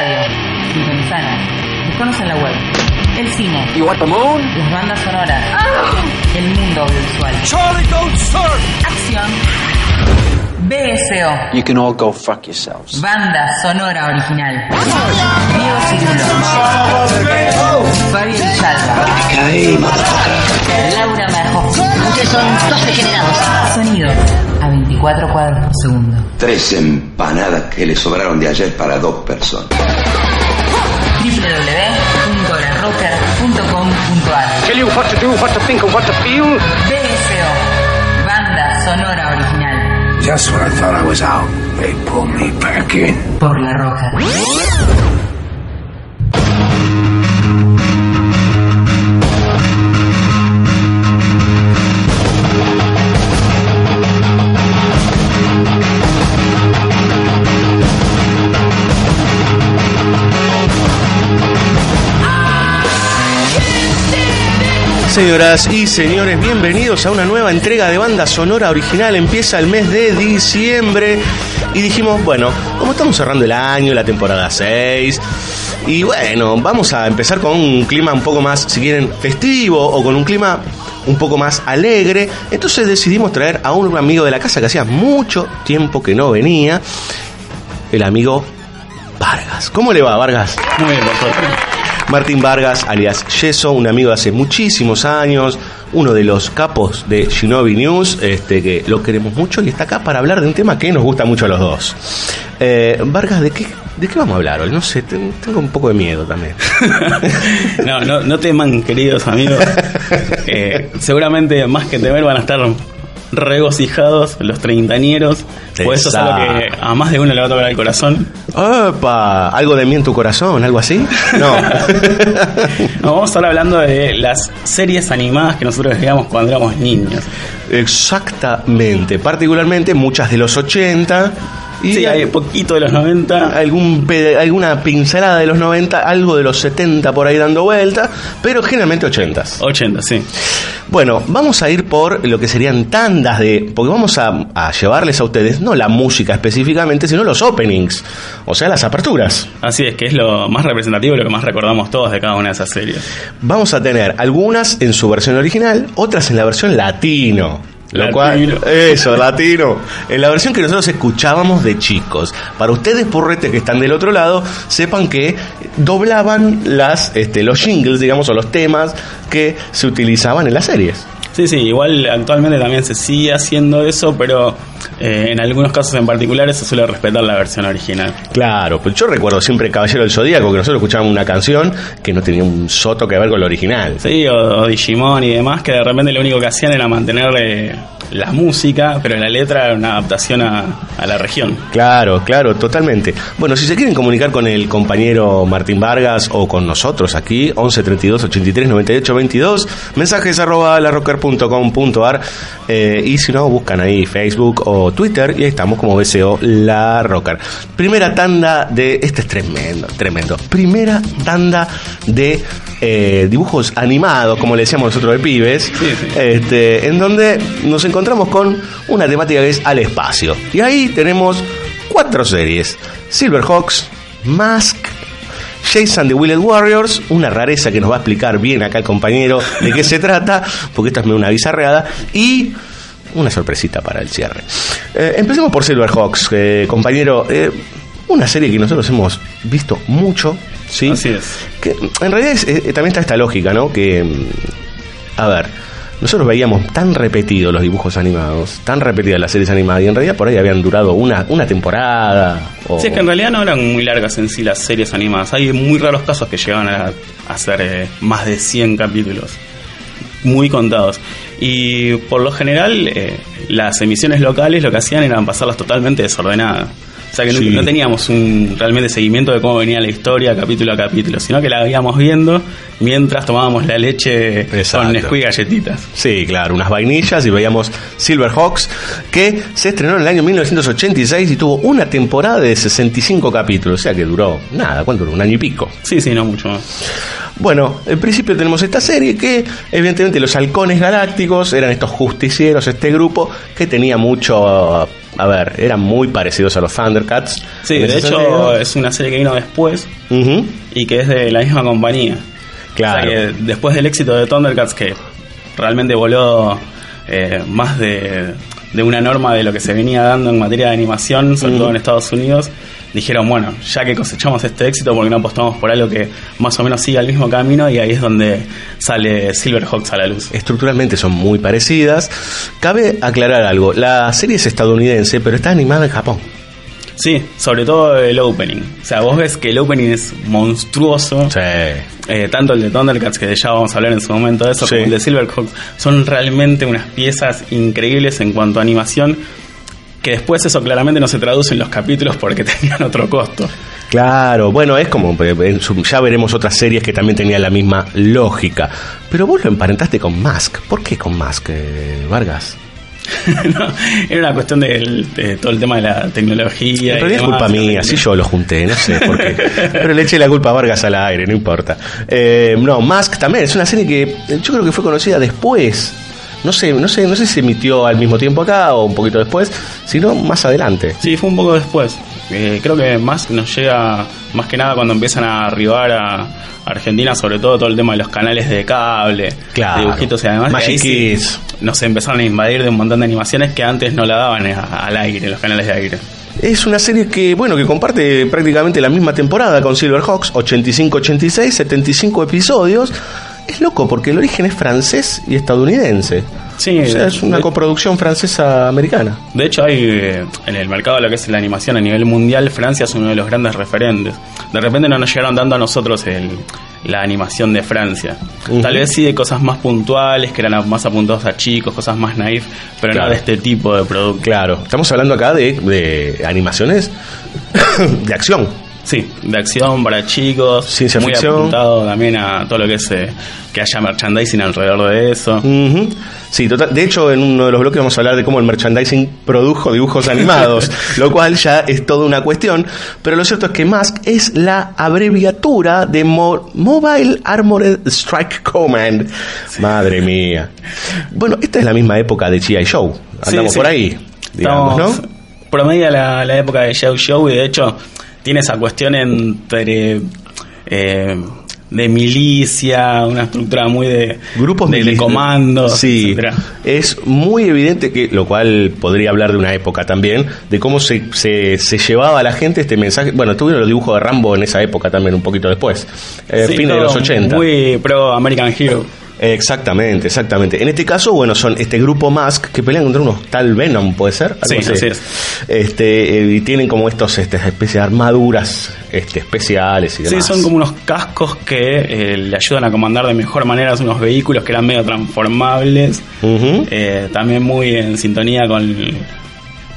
radio. Sintonizanos. Buscanos en la web. El cine. You want the moon? Las bandas sonoras. El mundo audiovisual. Charlie, don't surf! Acción. BSO. You can all go fuck yourselves. Banda sonora original. Diego Cirulo. Fabio Villalba. Laura Marjó. Son dos degenerados. Sonido. A 24 cuadros por segundo. Tres empanadas que le sobraron de ayer para dos personas. www.larocker.com.ar Tell you what to do, what to think, and what to feel. BSO. Banda sonora original. Just when I thought I was out, they pulled me back in. Por La Roca. Señoras y señores, bienvenidos a una nueva entrega de banda sonora original. Empieza el mes de diciembre y dijimos, bueno, como estamos cerrando el año, la temporada 6, y bueno, vamos a empezar con un clima un poco más, si quieren, festivo o con un clima un poco más alegre. Entonces decidimos traer a un amigo de la casa que hacía mucho tiempo que no venía, el amigo Vargas. ¿Cómo le va, Vargas? Muy bien, suerte. Martín Vargas, alias Yeso, un amigo de hace muchísimos años, uno de los capos de Shinobi News, este, que lo queremos mucho y está acá para hablar de un tema que nos gusta mucho a los dos. Eh, Vargas, ¿de qué, ¿de qué vamos a hablar hoy? No sé, ten- tengo un poco de miedo también. No, no, no teman, queridos amigos. Eh, seguramente más que temer van a estar regocijados los treintañeros. Pues eso es algo que a más de uno le va a tocar el corazón. ¡Opa! ¿Algo de mí en tu corazón? ¿Algo así? No. No, vamos a estar hablando de las series animadas que nosotros veíamos cuando éramos niños. Exactamente. Particularmente muchas de los 80. Y Sí, hay poquito de los 90. algún alguna pincelada de los 90, algo de los 70 por ahí dando vuelta, pero generalmente 80s. 80, sí. Bueno, vamos a ir por lo que serían tandas de. Porque vamos a, a llevarles a ustedes no la música específicamente, sino los openings, o sea, las aperturas. Así es, que es lo más representativo y lo que más recordamos todos de cada una de esas series. Vamos a tener algunas en su versión original, otras en la versión latino. Lo Latino. cual, eso, latino. En la versión que nosotros escuchábamos de chicos. Para ustedes, porretes que están del otro lado, sepan que doblaban las, este, los jingles, digamos, o los temas que se utilizaban en las series. Sí, sí, igual actualmente también se sigue haciendo eso, pero eh, en algunos casos en particulares se suele respetar la versión original. Claro, pues yo recuerdo siempre Caballero del Zodíaco, que nosotros escuchábamos una canción que no tenía un soto que ver con lo original. Sí, o, o Digimon y demás, que de repente lo único que hacían era mantener eh, la música, pero la letra era una adaptación a, a la región. Claro, claro, totalmente. Bueno, si se quieren comunicar con el compañero Martín Vargas o con nosotros aquí, 11 32 83 98 22, mensajes arroba larrocker.com.ar eh, y si no, buscan ahí Facebook o Twitter y ahí estamos como BCO La Rocker. Primera tanda de, este es tremendo, tremendo. Primera tanda de eh, dibujos animados, como le decíamos nosotros de pibes, sí. este, en donde nos encontramos con una temática que es al espacio. Y ahí tenemos cuatro series: Silverhawks, Mask. Jason the Wheeled Warriors, una rareza que nos va a explicar bien acá el compañero de qué se trata, porque esta es una bizarreada, y una sorpresita para el cierre. Eh, empecemos por Silverhawks, eh, compañero. eh, una serie que nosotros hemos visto mucho, ¿sí? Así es. Que en realidad es- eh, también está esta lógica, ¿no? Que, mm, a ver, nosotros veíamos tan repetidos los dibujos animados, tan repetidas las series animadas, y en realidad por ahí habían durado una, una temporada. O, Sí, es que en realidad no eran muy largas en sí las series animadas. Hay muy raros casos que llegaban a, ser eh, más de 100 capítulos. Muy contados. Y por lo general, eh, las emisiones locales lo que hacían era pasarlas totalmente desordenadas. O sea que no- Sí. no, teníamos un realmente seguimiento de cómo venía la historia capítulo a capítulo, sino que la íbamos viendo mientras tomábamos la leche Exacto. con Nesquik galletitas. Sí, claro, unas vainillas y veíamos Silverhawks, que se estrenó en el año 1986 y tuvo una temporada de 65 capítulos, o sea que duró nada, ¿cuánto duró? Un año y pico. Sí, sí, no mucho más. Bueno, en principio tenemos esta serie que evidentemente los halcones galácticos eran estos justicieros, este grupo que tenía mucho a ver, eran muy parecidos a los Thundercats. Sí, de hecho sentido. es una serie que vino después y que es de la misma compañía. Claro. O sea que después del éxito de Thundercats, que realmente voló eh, más de, de una norma de lo que se venía dando en materia de animación, sobre todo en Estados Unidos, dijeron, bueno, ya que cosechamos este éxito, ¿por qué no apostamos por algo que más o menos siga el mismo camino? Y ahí es donde sale Silverhawks a la luz. Estructuralmente son muy parecidas. Cabe aclarar algo, la serie es estadounidense, pero está animada en Japón. Sí, sobre todo el opening. O sea, vos ves que el opening es monstruoso. Sí. Eh, tanto el de Thundercats, que ya vamos a hablar en su momento de eso, Sí. como el de Silverhawks, son realmente unas piezas increíbles en cuanto a animación, que después eso claramente no se traduce en los capítulos porque tenían otro costo. Claro, bueno, es como, eh, su- ya veremos otras series que también tenían la misma lógica. Pero vos lo emparentaste con Mask. ¿Por qué con Mask, eh, Vargas? No, Era una cuestión de, todo el tema de la tecnología. En y realidad es demás, culpa mía, así yo lo junté, no sé por qué. Pero le eché la culpa a Vargas al aire, no importa. Eh, no, Mask también es una serie que eh, yo creo que fue conocida después. No sé, no sé, no sé si se emitió al mismo tiempo acá o un poquito después, sino más adelante. Sí, fue un poco después. Eh, creo que más nos llega, más que nada cuando empiezan a arribar a Argentina, sobre todo todo el tema de los canales de cable, Claro. dibujitos y además Magic sí nos empezaron a invadir de un montón de animaciones que antes no la daban al aire, los canales de aire. Es una serie que, bueno, que comparte prácticamente la misma temporada con Silverhawks, 85-86, 75 episodios. Es loco porque el origen es francés y estadounidense. Sí, O sea, es una de- coproducción francesa-americana. De hecho, hay eh, en el mercado de lo que es la animación a nivel mundial, Francia es uno de los grandes referentes. De repente no nos llegaron dando a nosotros el- la animación de Francia. Tal vez sí de cosas más puntuales, que eran más apuntados a chicos, cosas más naif, pero Claro. no de este tipo de producto. Claro, estamos hablando acá de, de animaciones de acción. Sí, de acción para chicos, Ciencia muy ficción. apuntado también a todo lo que es eh, que haya merchandising alrededor de eso. Sí, total. De hecho, en uno de los bloques vamos a hablar de cómo el merchandising produjo dibujos animados, lo cual ya es toda una cuestión. Pero lo cierto es que Mask es la abreviatura de Mo- Mobile Armored Strike Command. Madre mía. Bueno, esta es la misma época de G.I. Joe. Andamos Sí, sí. por ahí, digamos, Estamos ¿no? promedia la, la época de Show Show y de hecho tiene esa cuestión entre eh, de milicia, una estructura muy de grupos de, de comandos, sí etcétera. es muy evidente que lo cual podría hablar de una época también de cómo se, se, se llevaba a la gente este mensaje bueno tuvieron los dibujos de Rambo en esa época también un poquito después eh, Sí, fines de los 80 Muy pro American Hero. Exactamente exactamente en este caso bueno son este grupo Mask que pelean contra unos tal Venom puede ser Algo Sí, así. así es. este eh, y tienen como estos este, especies de armaduras este especiales y Sí, demás son como unos cascos que eh, le ayudan a comandar de mejor manera unos vehículos que eran medio transformables. Eh, también muy en sintonía con,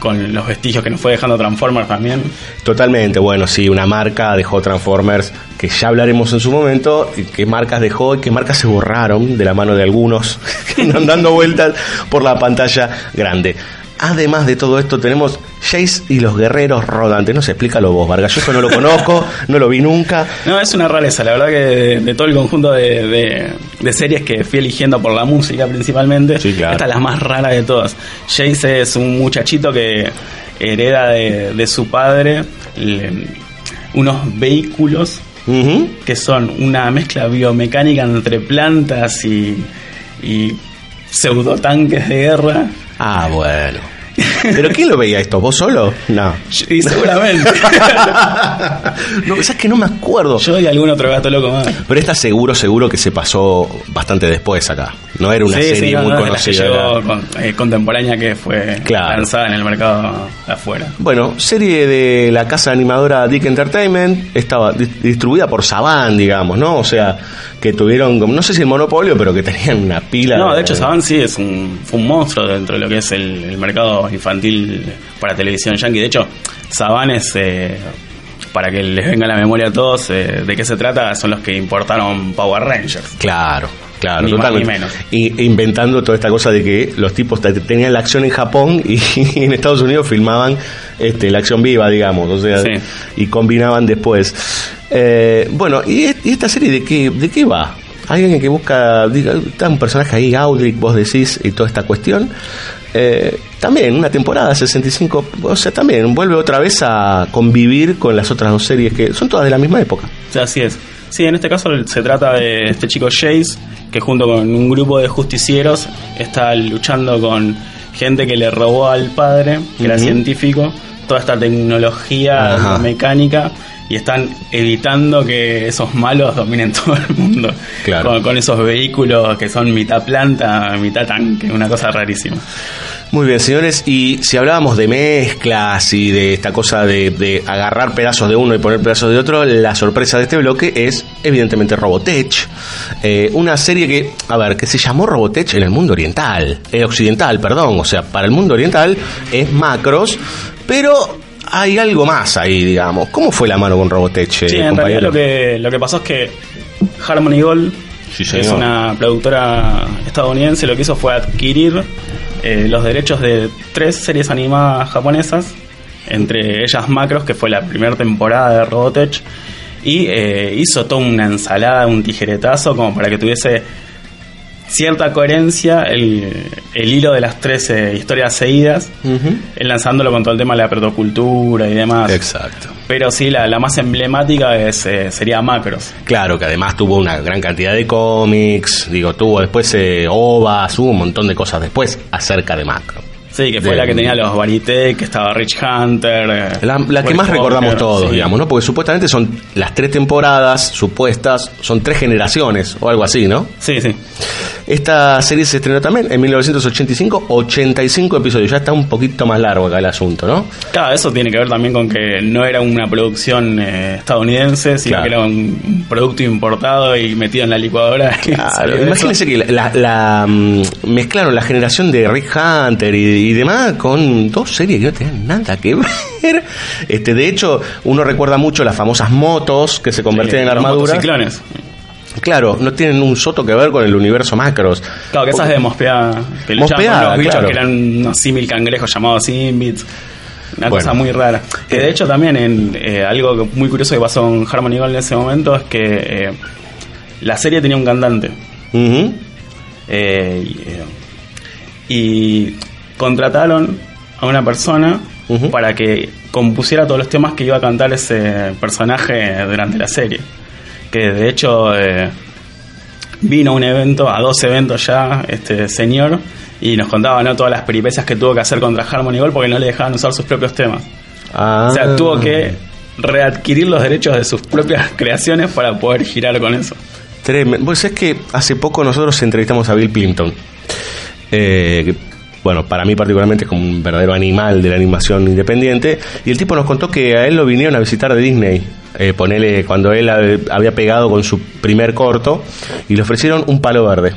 con los vestigios que nos fue dejando Transformers también. Totalmente, bueno, sí, una marca dejó Transformers, que ya hablaremos en su momento, qué marcas dejó y qué marcas se borraron de la mano de algunos que andan dando vueltas por la pantalla grande. Además de todo esto, tenemos Jace y los guerreros rodantes. No sé, explícalo vos, Vargas. Yo esto no lo conozco, no lo vi nunca. No, es una rareza, la verdad que de, de todo el conjunto de, de- de series que fui eligiendo por la música principalmente, Sí, claro. esta es la más rara de todas. Jace es un muchachito que hereda de, su padre le- unos vehículos que son una mezcla biomecánica entre plantas y, y pseudotanques de guerra. Ah, bueno. ¿Pero quién lo veía esto? ¿Vos solo? No. Y seguramente no, ¿sabes que no me acuerdo? yo y algún otro gato loco más. Pero esta seguro, seguro que se pasó bastante después acá. No era una Sí, sí, serie no, muy no, conocida. llegó era- con- eh, contemporánea que fue Claro. lanzada en el mercado afuera. Bueno, serie de la casa animadora Dick Entertainment, estaba di- distribuida por Saban, digamos, ¿no? O sea, que tuvieron, como- no sé si el monopolio, pero que tenían una pila. No, de hecho Saban sí es un, fue un monstruo dentro de lo que es el, el mercado infantil para televisión yankee. De hecho, Saban es, eh, para que les venga a la memoria a todos, eh, de qué se trata, son los que importaron Power Rangers. Claro, claro, Ni más totalmente. ni menos. Y inventando toda esta cosa de que los tipos te- tenían la acción en Japón y, en Estados Unidos filmaban este, la acción viva, digamos, o sea, Sí. y combinaban después. Eh, bueno, ¿y, y esta serie de qué, de qué va? Alguien que busca, diga, está un personaje ahí, Audric, vos decís, y toda esta cuestión. Eh, también una temporada 65, o sea, también vuelve otra vez a convivir con las otras dos series que son todas de la misma época. Sí, Así es. Sí, en este caso se trata de este chico Jace, que junto con un grupo de justicieros está luchando con gente que le robó al padre, que era Ujú. científico, toda esta tecnología Ajá. mecánica y están evitando que esos malos dominen todo el mundo Claro. con, con esos vehículos que son mitad planta, mitad tanque, una cosa rarísima. Muy bien, señores, y si hablábamos de mezclas y de esta cosa de, de agarrar pedazos de uno y poner pedazos de otro, la sorpresa de este bloque es evidentemente Robotech, eh, una serie que, a ver, que se llamó Robotech en el mundo oriental, eh, occidental, perdón, o sea, para el mundo oriental es Macros, pero hay algo más ahí, digamos. ¿Cómo fue la mano con Robotech, Sí, en realidad lo que, lo que pasó es que Harmony Gold, Sí, que es una productora estadounidense, lo que hizo fue adquirir eh, los derechos de tres series animadas japonesas, entre ellas Macros, que fue la primera temporada de Robotech, y eh, hizo toda una ensalada, un tijeretazo, como para que tuviese cierta coherencia el, el hilo de las tres eh, historias seguidas, él lanzándolo con todo el tema de la protocultura y demás. Exacto. Pero sí, la, la más emblemática es, eh, sería Macros. Claro, que además tuvo una gran cantidad de cómics, digo, tuvo después eh, ovas, hubo un montón de cosas después acerca de Macro. Sí, que fue De- la que tenía los Varité, que estaba Rich Hunter. eh, La, la que más recordamos todos, sí. digamos, ¿no? Porque supuestamente son las tres temporadas supuestas, son tres generaciones o algo así, ¿no? Sí, sí. Esta serie se estrenó también en 1985, 85 episodios, ya está un poquito más largo acá el asunto, ¿no? Claro, eso tiene que ver también con que no era una producción eh, estadounidense, sino Claro. que era un producto importado y metido en la licuadora. Claro, imagínense que la, la- la, mm, mezclaron la generación de Rick Hunter y, y demás con dos series que no tenían nada que ver. Este, de hecho, uno recuerda mucho las famosas motos que se convertían Sí, en los armaduras. Claro, no tienen un soto que ver con el universo macros. Claro, que esas de Mospeada, con los bichos claro. que eran unos símil cangrejos llamados Simbits. Una Bueno. cosa muy rara. Que de Eh. hecho también en eh, algo muy curioso que pasó en Harmony Gold en ese momento es que eh, la serie tenía un cantante. Y, eh, y contrataron a una persona para que compusiera todos los temas que iba a cantar ese personaje durante la serie. Que de hecho eh, vino a un evento, a dos eventos ya, este señor, y nos contaba ¿no? todas las peripecias que tuvo que hacer contra Harmony Gold porque no le dejaban usar sus propios temas. Ah. O sea, tuvo que readquirir los derechos de sus propias creaciones para poder girar con eso. Tremendo. Pues es que hace poco nosotros entrevistamos a Bill Plimpton. Eh, que, bueno, para mí particularmente es como un verdadero animal de la animación independiente. Y el tipo nos contó que a él lo vinieron a visitar de Disney. Eh, ponele cuando él hab- había pegado con su primer corto y le ofrecieron un palo verde.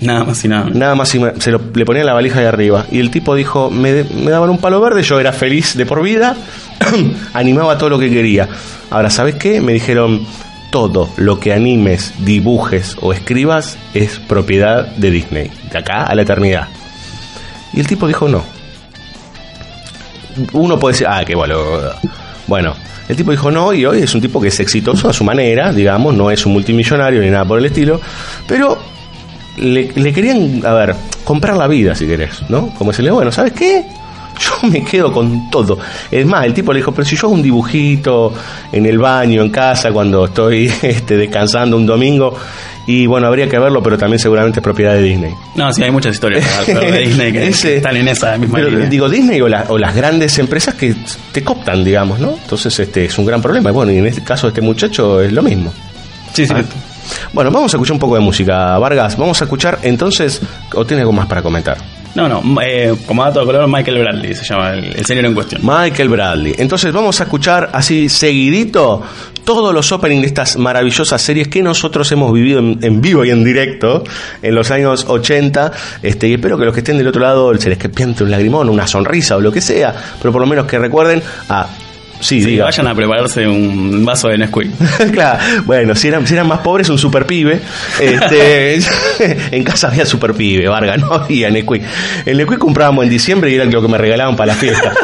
Nada más y nada. Nada más y se lo, le ponían la valija de arriba. Y el tipo dijo, me, me daban un palo verde, yo era feliz de por vida, animaba todo lo que quería. Ahora, ¿sabes qué? Me dijeron, todo lo que animes, dibujes o escribas es propiedad de Disney, de acá a la eternidad. Y el tipo dijo, no. Uno puede decir, ah, qué bueno. Bueno, el tipo dijo no y hoy es un tipo que es exitoso a su manera, digamos, no es un multimillonario ni nada por el estilo, pero le, querían, a ver, comprar la vida, si querés, ¿no? Como decirle, bueno, ¿sabes qué? Yo me quedo con todo. Es más, el tipo le dijo, pero si yo hago un dibujito en el baño, en casa, cuando estoy este, descansando un domingo, y bueno, habría que verlo, pero también seguramente es propiedad de Disney. No, sí, hay muchas historias de Disney que, Ese- están en esa misma pero, línea. digo Disney o, la- o las grandes empresas que te cooptan, digamos, ¿no? Entonces este es un gran problema. Y bueno, y en este caso de este muchacho es lo mismo. sí, sí. Ah. Bueno, vamos a escuchar un poco de música, Vargas. Vamos a escuchar entonces, o tiene algo más para comentar. No, no, eh, como dato de color, Michael Bradley se llama el, señor en cuestión. Michael Bradley. Entonces vamos a escuchar así seguidito todos los openings de estas maravillosas series que nosotros hemos vivido en, en vivo y en directo en los años 80. Este, y espero que los que estén del otro lado se les que piente un lagrimón, una sonrisa o lo que sea, pero por lo menos que recuerden a... Sí, Sí, diga. vayan a prepararse un vaso de Nesquik. claro, bueno, si eran, si eran más pobres, un super pibe. Este, en casa había super pibe, Vargas, no había Nesquik. El Nesquik comprábamos en diciembre y era lo que me regalaban para la fiesta.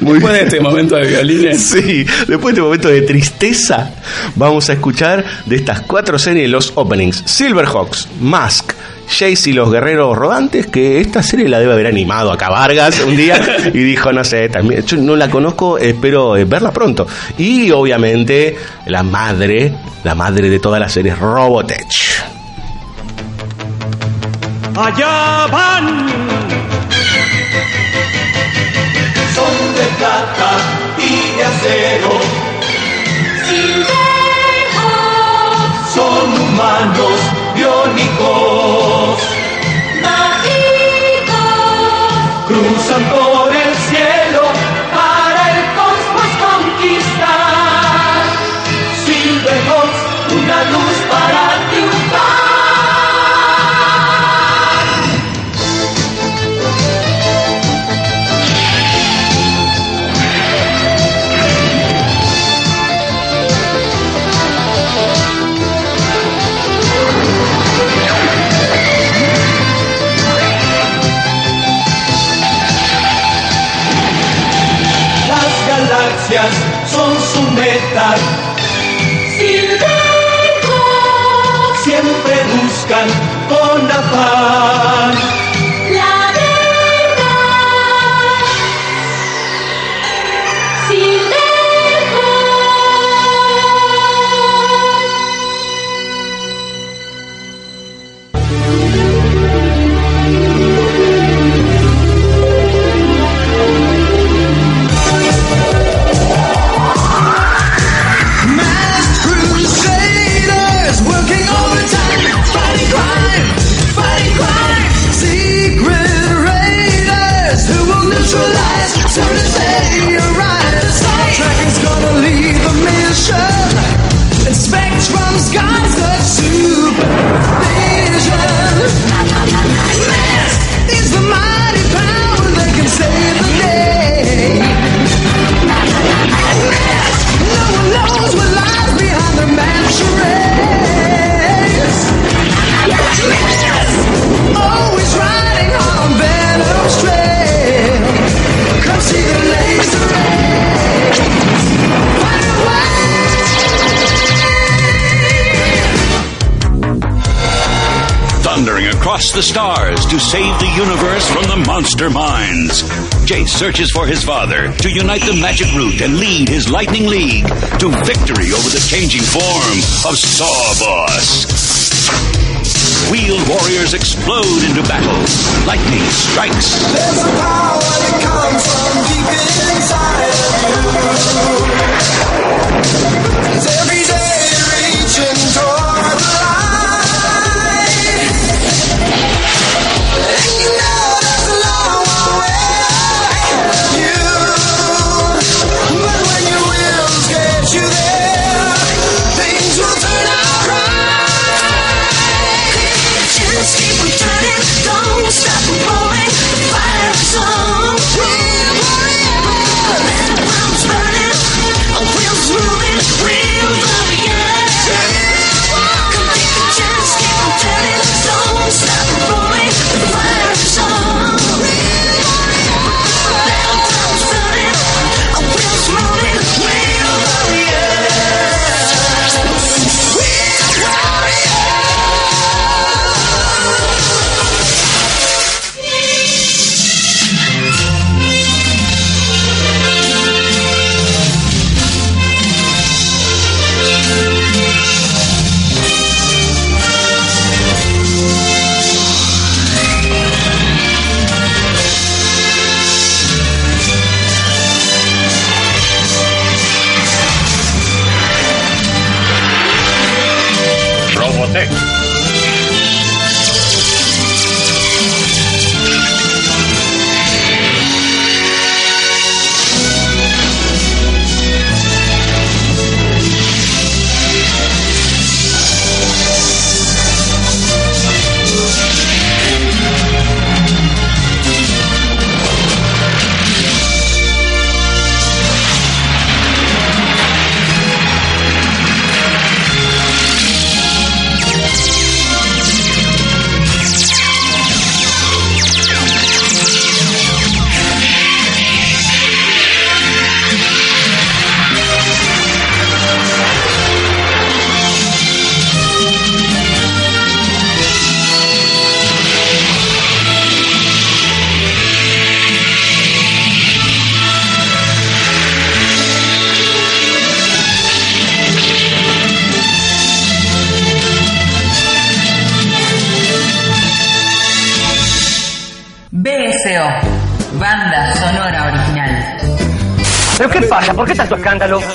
Muy Después de este momento de violines, Sí, después de este momento de tristeza, vamos a escuchar de estas cuatro series los openings: Silverhawks, Mask, Jace y los guerreros rodantes, que esta serie la debe haber animado acá Vargas un día y dijo, no sé, también, yo no la conozco, espero eh, verla pronto. Y obviamente la madre, la madre de todas las series, Robotech. Allá van. Son de plata y de acero. Son humanos biónicos. Meta. To save the universe from the monster minds. Jace searches for his father to unite the magic root and lead his Lightning League to victory over the changing form of Sawboss. Wheeled warriors explode into battle. Lightning strikes. There's a power that comes from deep inside of you. It's every day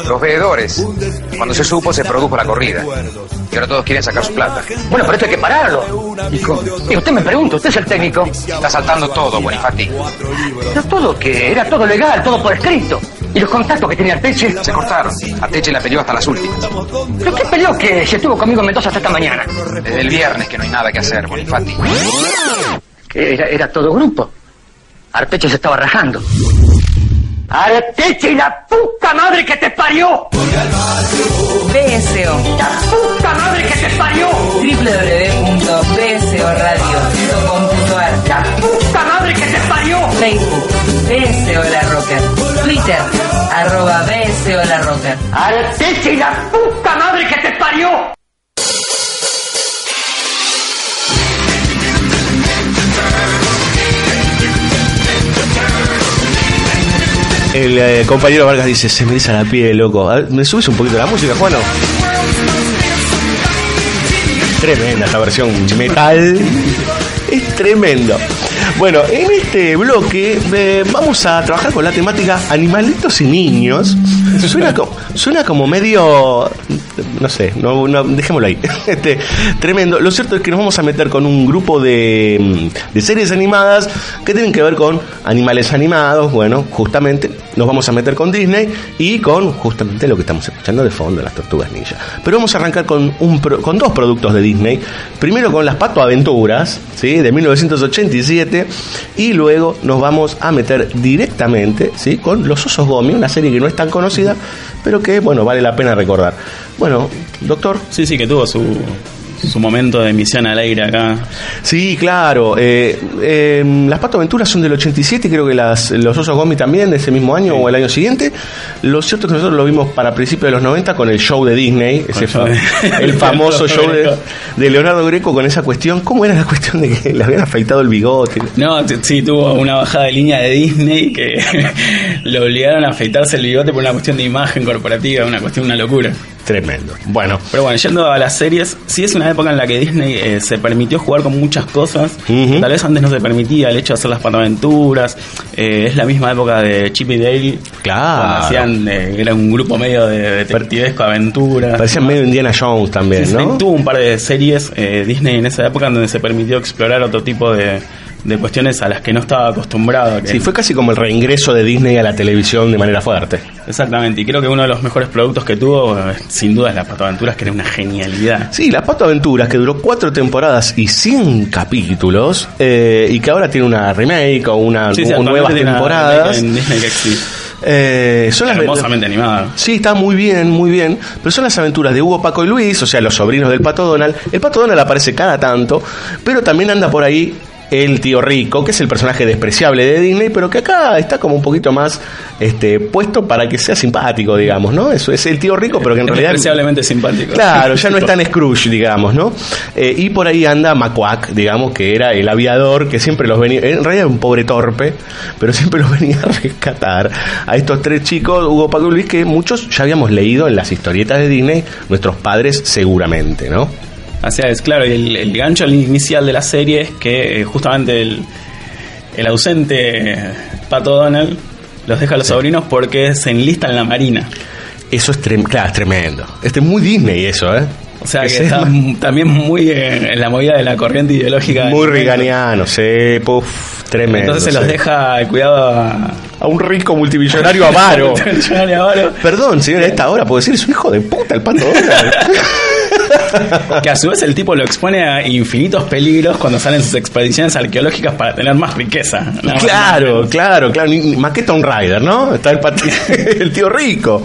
Los veedores. Cuando se supo, se produjo la corrida. Y ahora todos quieren sacar su plata. Bueno, pero esto hay que pararlo. Hijo. Y usted me pregunta, usted es el técnico. Está saltando todo, Bonifati. Pero todo que era todo legal, todo por escrito. ¿Y los contactos que tenía Arteche? Se cortaron. Ateche la peleó hasta las últimas. ¿Pero qué peleó que se estuvo conmigo en Mendoza hasta esta mañana? Desde el viernes que no hay nada que hacer, Bonifati. Era, era todo grupo. Arteche se estaba rajando. ¡Arteche y la puta madre que te parió! BSO. ¡La puta madre que te parió! www.bsoradio.com.ar ¡La puta madre que te parió! Facebook. BSO La Rocker. Twitter. Arroba BSO La Rocker. ¡Arteche y la puta madre que te parió! El eh, compañero Vargas dice, se me eriza la piel, loco. ¿Me subes un poquito la música, Juano? Tremenda esta versión metal. Es tremendo. Bueno, en este bloque eh, vamos a trabajar con la temática animalitos y niños. Suena como, suena como medio... No sé, no, no- dejémoslo ahí. Este, tremendo. Lo cierto es que nos vamos a meter con un grupo de, mm, de series animadas que tienen que ver con animales animados. Bueno, justamente nos vamos a meter con Disney y con justamente lo que estamos escuchando de fondo, las tortugas ninja. Pero vamos a arrancar con, un con dos productos de Disney. Primero con las Pato Aventuras, ¿sí? de 1987. Y luego nos vamos a meter directamente ¿sí? con Los Osos Gomi, una serie que no es tan conocida, pero que, bueno, vale la pena recordar. Bueno, doctor. Sí, sí, que tuvo su, su momento de emisión al aire acá. Sí, claro. eh, eh, las Pato Aventuras son del 87, creo que las, los Osos Gomi también, de ese mismo año o el año siguiente. Lo cierto es que nosotros lo vimos para principios de los 90 con el show de Disney, ese el show fa- de- el famoso show de, Leonardo Greco con esa cuestión. ¿Cómo era la cuestión de que le habían afeitado el bigote? No, sí, tuvo una bajada de línea de Disney que lo obligaron a afeitarse el bigote por una cuestión de imagen corporativa, una cuestión, una locura. Tremendo. Bueno, Pero bueno, yendo a las series, sí es una época en la que Disney eh, se permitió jugar con muchas cosas. Tal vez antes no se permitía el hecho de hacer las pataventuras. Eh, es la misma época de Chip y Dale. Claro. Hacían, eh, era un grupo medio de detectivesco aventuras. parecía medio Indiana Jones también, Sí, sí, ¿no? Tuvo un par de series eh, Disney en esa época en donde se permitió explorar otro tipo de, de cuestiones a las que no estaba acostumbrado. que- Sí, fue casi como el reingreso de Disney a la televisión de manera fuerte. Exactamente, y creo que uno de los mejores productos que tuvo, eh, sin duda, es las Pataventuras, que era una genialidad. Sí, La Pato Aventuras, que duró cuatro temporadas y 100 capítulos, eh, y que ahora tiene una remake o una Sí, sí, o nuevas temporadas. En Disney. Eh, son las Hermosamente animada. Sí, está muy bien, muy bien. Pero son las aventuras de Hugo, Paco y Luis, o sea, los sobrinos del Pato Donald. El Pato Donald aparece cada tanto, pero también anda por ahí el tío Rico, que es el personaje despreciable de Disney, pero que acá está como un poquito más este, puesto para que sea simpático, digamos, ¿no? Eso es el tío Rico, pero que en Es realidad... despreciablemente simpático. Claro, ya no es tan Scrooge, digamos, ¿no? Eh, y por ahí anda Macuac, digamos, que era el aviador que siempre los venía, en realidad era un pobre torpe, pero siempre los venía a rescatar a estos tres chicos, Hugo, Paco y Luis, que muchos ya habíamos leído en las historietas de Disney, nuestros padres seguramente, ¿no? Así es, claro, y el, el gancho inicial de la serie es que eh, justamente el, el ausente eh, Pato Donald los deja a los sobrinos porque se enlistan en la marina. Eso es, trem- claro, es tremendo. Este es muy Disney eso, ¿eh? O sea que es está también muy eh, en la movida de la corriente ideológica. muy riganiano, sí, puf, tremendo. Entonces se los deja al cuidado a... a un rico multimillonario avaro. Multimillonario avaro. Perdón, señor, a esta hora puedo decir, es un hijo de puta el pato Donald. Que a su vez el tipo lo expone a infinitos peligros cuando salen sus expediciones arqueológicas para tener más riqueza. Claro, claro, claro. Más que Tomb Raider, ¿no? Está el, el tío rico.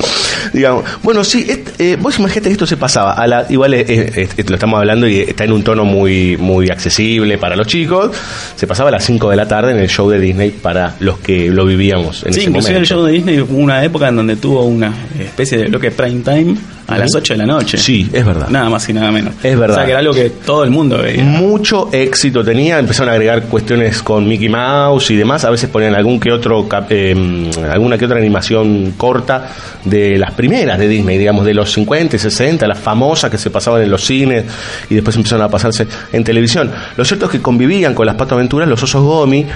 Digamos. Bueno, sí, eh, vos imaginate que esto se pasaba. A la, igual eh, lo estamos hablando y está en un tono muy, muy accesible para los chicos. Se pasaba a las 5 de la tarde en el show de Disney para los que lo vivíamos en Sí, ese inclusive momento. el show de Disney hubo una época en donde tuvo una especie de bloque prime time a las 8 de la noche. Sí, es verdad. Nada más y nada menos. Es verdad. O sea que era algo que todo el mundo veía. Mucho éxito tenía, empezaron a agregar cuestiones con Mickey Mouse y demás, a veces ponían algún que otro eh, alguna que otra animación corta de las primeras de Disney, digamos de los 50 y 60, las famosas que se pasaban en los cines y después empezaron a pasarse en televisión. Lo cierto es que convivían con las Pato Aventuras los osos Gomi,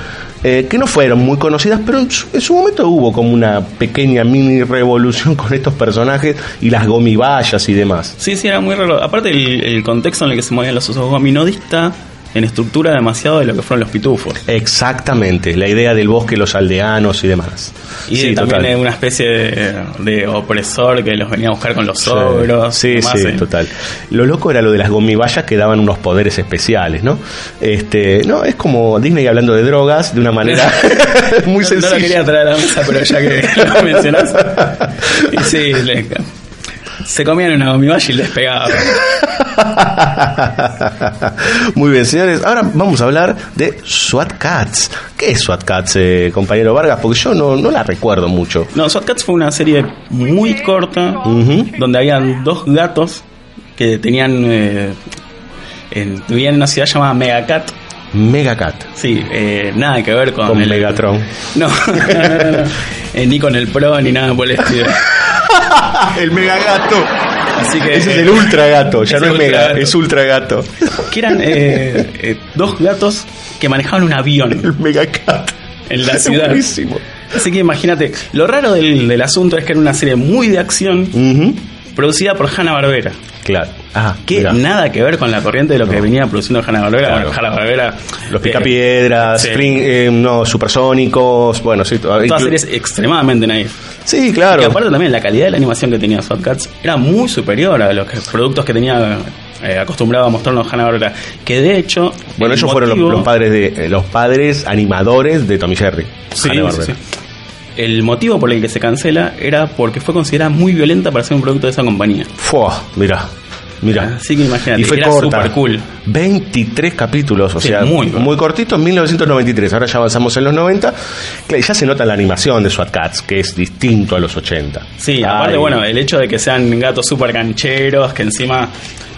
eh, que no fueron muy conocidas, pero en su, en su momento hubo como una pequeña mini revolución con estos personajes y las gomibayas y demás. Sí, sí, era muy raro. Aparte, el, contexto en el que se movían los osos gomi no dista en estructura demasiado de lo que fueron los pitufos. Exactamente, la idea del bosque, los aldeanos y demás. Y Sí, también es una especie de, de opresor que los venía a buscar con los ogros. Sí, demás, sí, total. Lo loco era lo de las gomibayas que daban unos poderes especiales, ¿no? Este, no, es como Disney hablando de drogas de una manera muy sencilla. No lo quería traer a la mesa, pero ya que lo mencionás. Y sí, le- se comían una gomibaya y les pegaba. Muy bien, señores. Ahora vamos a hablar de SWAT Cats. ¿Qué es SWAT Cats, eh, compañero Vargas? Porque yo no, no la recuerdo mucho. No, SWAT Cats fue una serie muy corta donde habían dos gatos que tenían. Eh, en- vivían en una ciudad llamada Megacat. Megacat. Sí, eh, nada que ver con, Con el Megatron. No, no, no, no. Eh, ni con el Pro ni nada por el estilo. el Megagato. Así que, Ese es eh, el ultra gato, ya no es mega, es ultra gato. que eran eh, eh, dos gatos que manejaban un avión. El Megacat. En la ciudad. buenísimo. Así que imagínate, lo raro del, del asunto es que era una serie muy de acción. Producida por Hanna Barbera. Claro. Ah, Que mirá. nada que ver con la corriente de lo que venía produciendo Hanna Barbera. Claro. Hanna Barbera. Los picapiedras, sí. Spring, eh, no, supersónicos, bueno, sí. to- Todas series extremadamente naif. Sí, Y claro. aparte también la calidad de la animación que tenía SWAT Cats era muy superior a los que- productos que tenía eh, acostumbrado a mostrarnos Hanna Barbera. Que de hecho. Bueno, el ellos fueron los, padres de eh, los padres animadores de Tommy Jerry. Sí, Hanna-Barbera. sí, sí. El motivo por el que se cancela era porque fue considerada muy violenta para ser un producto de esa compañía. Fua, mira, mira. Así que imagínate, Y fue era corta. super cool. 23 capítulos, o Sí, sea, muy muy, cortito en 1993. Ahora ya avanzamos en los 90. Claro, Ya se nota la animación de SWAT Cats, que es distinto a los 80. Sí, aparte, bueno, el hecho de que sean gatos super cancheros, que encima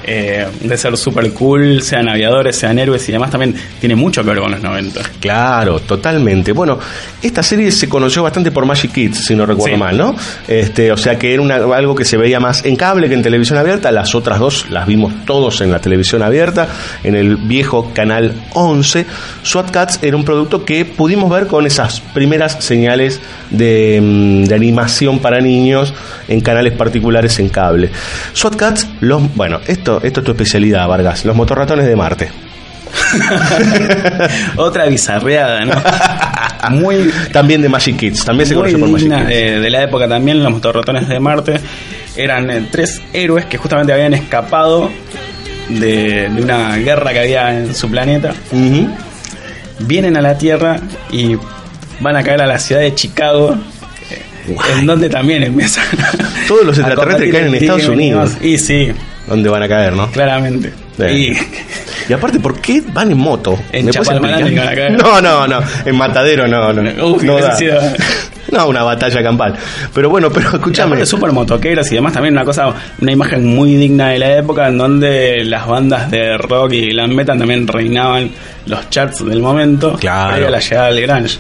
eh, de ser super cool, sean aviadores, sean héroes y demás, también tiene mucho que ver con los 90. Claro, totalmente. Bueno, esta serie se conoció bastante por Magic Kids, si no recuerdo Sí. mal, ¿no? Este, o sea que era una- algo que se veía más en cable que en televisión abierta. Las otras dos las vimos todos en la televisión abierta, en el viejo canal 11. SWAT Cats era un producto que pudimos ver con esas primeras señales de, mm, de animación para niños en canales particulares en cable. SWAT Cats, los, bueno, esto, esto es tu especialidad, Vargas, los motorratones de Marte. Otra bizarreada, ¿no? Muy, También de Magic Kids, también se muy conoció por Magic Kids. eh, de la época también, los motorratones de Marte. Eran eh, tres héroes que justamente habían escapado de, de una guerra que había en su planeta. Vienen a la Tierra y van a caer a la ciudad de Chicago. eh, En donde también empiezan Todos los extraterrestres caen en Estados Unidos. Y sí, ¿Dónde van a caer, no? claramente. Sí. Y Y aparte, ¿por qué van en moto? En ¿Me puedes Chapalmalal explicar? van a caer. No, no, no. En Matadero no, no. Uy, no, no, una batalla campal. Pero bueno, pero escúchame. Super motoqueros y demás también una cosa una imagen muy digna de la época en donde las bandas de rock y glam metal también reinaban los charts del momento Claro. previo a la llegada del grunge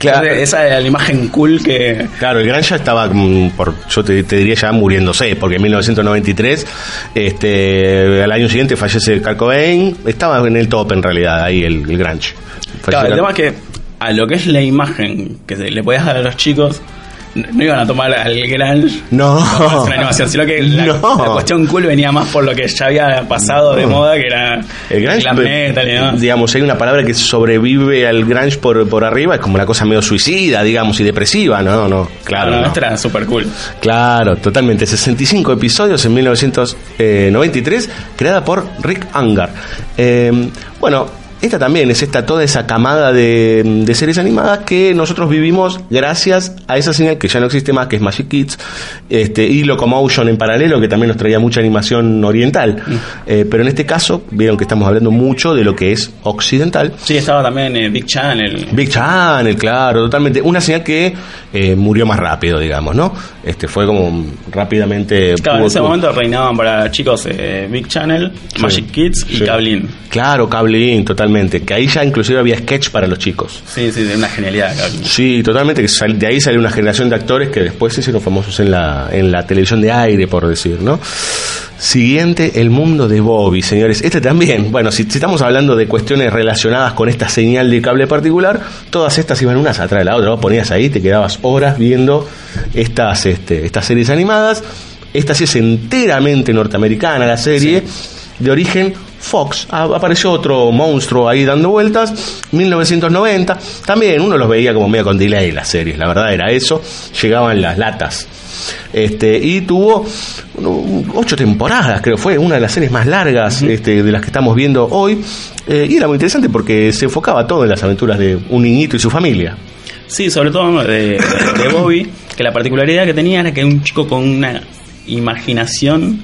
Claro. Esa era la imagen cool que Claro, el gran ya estaba, por, yo te, te diría ya muriéndose, porque en 1993, este, al año siguiente fallece Kurt Cobain, estaba en el top en realidad, ahí el, el grunge. claro, el tema es que a lo que es la imagen que le podías dar a los chicos no iban a tomar al grunge No. como una sino que la, No. la cuestión cool venía más por lo que ya había pasado de moda que era El grunge, glam metal y demás. digamos, hay una palabra que sobrevive al grunge por, por arriba, es como una cosa medio suicida, digamos, y depresiva, no, no, claro. Esto era super cool. Claro, totalmente. 65 episodios en 1993, creada por Rick Angar. Eh, bueno, esta también es esta toda esa camada de, de series animadas que nosotros vivimos gracias a esa señal que ya no existe más, que es Magic Kids, este, y Locomotion en paralelo, que también nos traía mucha animación oriental. Eh, pero en este caso, vieron que estamos hablando mucho de lo que es occidental. Sí, estaba también eh, Big Channel. Big Channel, claro, totalmente. Una señal que eh, murió más rápido, digamos, ¿no? Este fue como rápidamente. Claro, en ese momento reinaban para chicos eh, Big Channel, Sí, Magic Kids y sí. Cablin. Claro, Cablin, totalmente. Que ahí ya inclusive había sketch para los chicos. Sí, sí, de una genialidad. Sí, totalmente. Que de ahí salió una generación de actores que después se hicieron famosos en la, en la televisión de aire, por decir, ¿no? Siguiente, el mundo de Bobby, señores. Este también, bueno, si, si estamos hablando de cuestiones relacionadas con esta señal de cable particular, todas estas iban unas atrás de la otra. Vos ponías ahí, te quedabas horas viendo estas, este, estas series animadas. Esta sí es enteramente norteamericana, la serie, de origen Fox. Apareció otro monstruo ahí dando vueltas, 1990. También uno los veía como medio con delay las series, la verdad era eso. Llegaban las latas. Este, y tuvo ocho temporadas, creo fue una de las series más largas este, de las que estamos viendo hoy. Eh, y era muy interesante porque se enfocaba todo en las aventuras de un niñito y su familia. Sí, sobre todo de, de Bobby, que la particularidad que tenía era que era un chico con una imaginación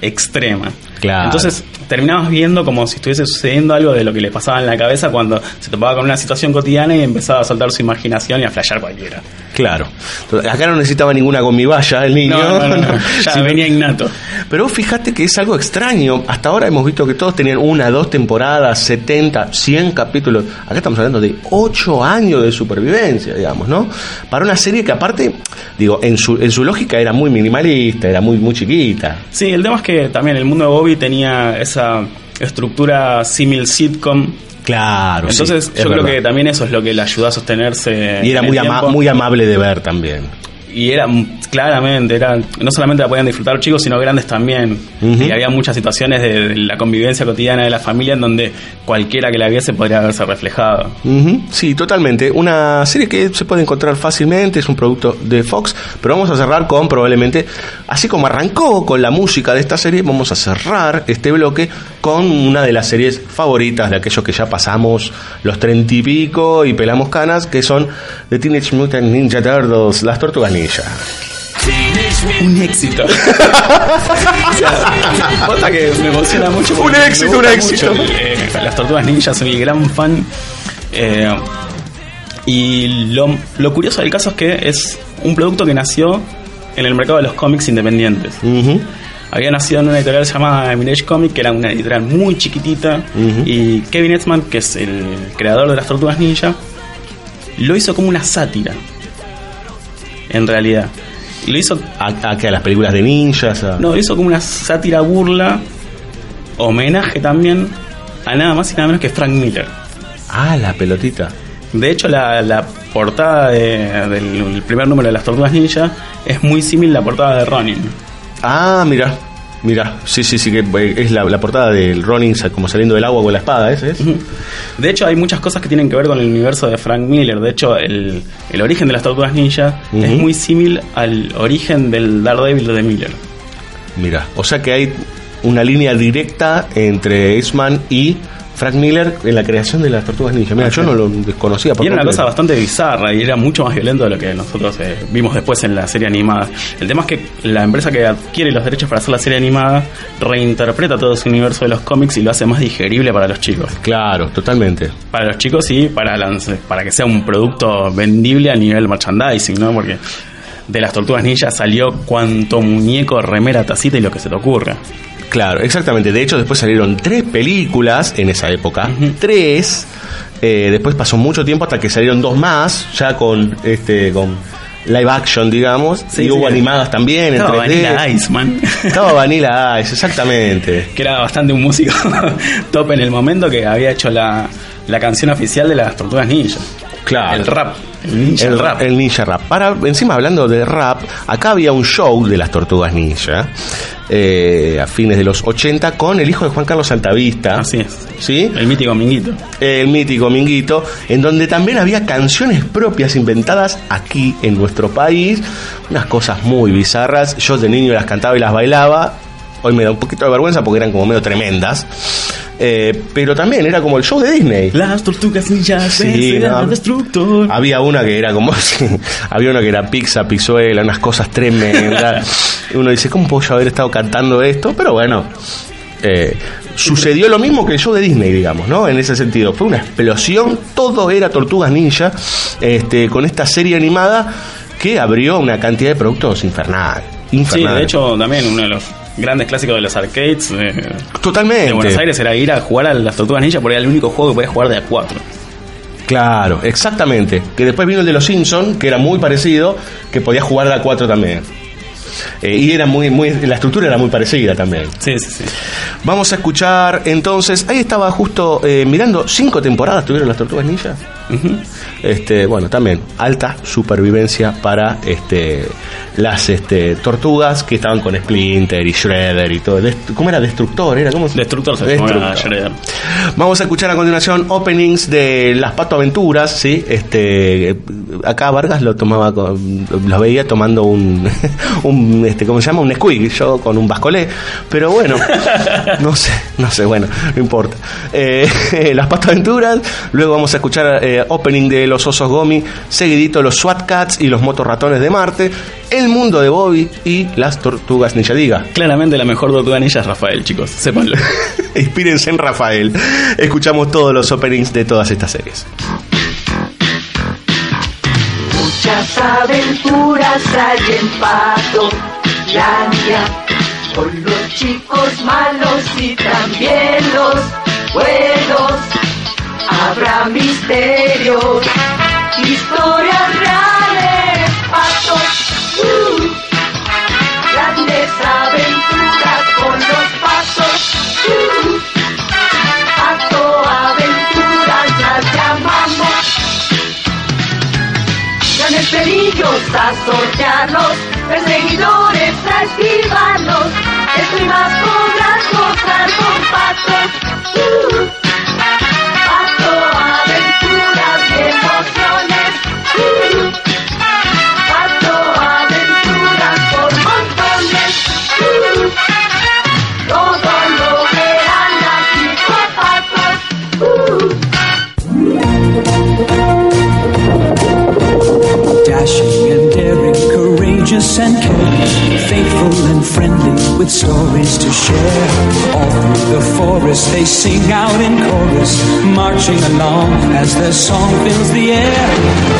extrema. Claro. Entonces terminabas viendo como si estuviese sucediendo algo de lo que le pasaba en la cabeza cuando se topaba con una situación cotidiana y empezaba a soltar su imaginación y a flashear cualquiera. Claro. Entonces, Acá no necesitaba ninguna gomibaya el niño. No, no, no. Ya Sí, venía innato. Pero vos fíjate que es algo extraño. Hasta ahora hemos visto que todos tenían una, dos temporadas, 70, 100 capítulos. Acá estamos hablando de 8 años de supervivencia, digamos, ¿no? Para una serie que aparte, digo, en su, en su lógica era muy minimalista, era muy, muy chiquita. Sí, el tema es que también el mundo de Bobby tenía esa estructura símil sitcom. Claro. Entonces sí, yo creo verdad. que también eso es lo que le ayudó a sostenerse. Y era muy, ama- muy amable de ver también. Y era claramente, era, no solamente la podían disfrutar chicos, sino grandes también. Y había muchas situaciones de, de la convivencia cotidiana de la familia en donde cualquiera que la viese podría haberse reflejado. Sí, totalmente. Una serie que se puede encontrar fácilmente, es un producto de Fox, pero vamos a cerrar con probablemente, así como arrancó con la música de esta serie, vamos a cerrar este bloque con una de las series favoritas de aquellos que ya pasamos los treinta y pico y pelamos canas, que son The Teenage Mutant Ninja Turtles, las tortugas ninja. Un éxito. Posta que me emociona mucho. Un éxito, un éxito. mucho, eh, las tortugas ninjas, soy gran fan. Eh, y lo, lo curioso del caso es que es un producto que nació en el mercado de los cómics independientes. Había nacido en una editorial llamada Mirage Comic, que era una editorial muy chiquitita. Y Kevin Etzman, que es el creador de las Tortugas Ninja, lo hizo como una sátira. En realidad. Lo hizo, A, a, que a las películas de ninjas. a- no, hizo como una sátira burla, homenaje también a nada más y nada menos que Frank Miller. Ah, la pelotita. De hecho, la, la portada de- del el primer número de las Tortugas Ninja es muy similar a la portada de Ronin. Ah, mira, mira, sí, sí, sí, que eh, es la, la portada del Ronin sa- como saliendo del agua con la espada, ¿ese es? De hecho, hay muchas cosas que tienen que ver con el universo de Frank Miller. De hecho, el, el origen de las Tortugas Ninja es muy similar al origen del Daredevil de Miller. Mira, o sea que hay una línea directa entre Eastman y Frank Miller en la creación de las tortugas ninja. Mira, yo no lo desconocía. por Y era una cosa bastante bizarra y era mucho más violento de lo que nosotros eh, vimos después en la serie animada. El tema es que la empresa que adquiere los derechos para hacer la serie animada reinterpreta todo ese universo de los cómics y lo hace más digerible para los chicos. Claro, totalmente. Para los chicos y para, lance- para que sea un producto vendible a nivel merchandising, ¿no? Porque de las tortugas ninjas salió cuanto muñeco, remera, tacita y lo que se te ocurra. Claro, exactamente. De hecho, después salieron tres películas en esa época. Tres. Eh, después pasó mucho tiempo hasta que salieron dos más, ya con este con live action, digamos. Sí, y sí. hubo animadas también. en Estaba 3D. Vanilla Ice, man. Estaba Vanilla Ice, exactamente. que era bastante un músico top en el momento que había hecho la, la canción oficial de las tortugas ninja. Claro. El rap. El ninja el rap. El ninja rap. Para, encima hablando de rap, acá había un show de las tortugas ninja eh, a fines de los 80 con el hijo de Juan Carlos Santavista. Así es. ¿Sí? El mítico Minguito. El mítico Minguito, en donde también había canciones propias inventadas aquí en nuestro país. Unas cosas muy bizarras. Yo de niño las cantaba y las bailaba. Hoy me da un poquito de vergüenza porque eran como medio tremendas. Eh, pero también era como el show de Disney. Las tortugas ninjas Sí, no. destructor. Había una que era como había una que era pizza, pizzuela, unas cosas tremendas. Uno dice, ¿cómo puedo yo haber estado cantando esto? Pero bueno, eh, sucedió lo mismo que el show de Disney, digamos, ¿no? En ese sentido, fue una explosión, todo era Tortugas Ninja, este, con esta serie animada que abrió una cantidad de productos infernal. Sí, infernal. de hecho, también uno de los grandes clásicos de los arcades eh, totalmente. de Buenos Aires era ir a jugar a las tortugas ninja porque era el único juego que podías jugar de a cuatro. Claro, exactamente. Que después vino el de los Simpsons, que era muy parecido, que podía jugar de a 4 también. Eh, y era muy, muy, la estructura era muy parecida también. Sí, sí, sí. Vamos a escuchar entonces, ahí estaba justo eh, mirando, cinco temporadas tuvieron las Tortugas Ninja. Este, bueno, también alta supervivencia para este las este tortugas que estaban con Splinter y Shredder y todo. ¿Cómo era? Destructor, era cómo se- Destructor se llamaba Shredder. Vamos a escuchar a continuación openings de las Pato Aventuras, ¿sí? Este, acá Vargas lo tomaba, con- los veía tomando un, un este, ¿cómo se llama? Un squig, yo con un bascolé, pero bueno, no sé, no sé, bueno, no importa. Eh, las Pato Aventuras, luego vamos a escuchar eh, opening de los Osos Gomi, seguidito los SWAT Cats y los Motorratones de Marte, el mundo de Bobby y las Tortugas Ninja Diga. Claramente la mejor tortuga ninja es Rafael, chicos, sépanlo. Inspírense en Rafael. Escuchamos todos los openings de todas estas series. Muchas aventuras hay en Pato con los chicos malos y también los buenos. Habrá misterios, historias reales, patos, uh, grandes aventuras con los patos. uh, pato aventuras las llamamos grandes peligros a sortearlos, perseguidores a esquivarlos. Y más podrás gozar con patos. Uh, pato, aventuras y emociones. Uh, pato, aventuras por montones. Todo lo verán aquí con and daring, courageous and caring, faithful and friendly with stories to share. All through the forest they sing out in chorus, marching along as their song fills the air.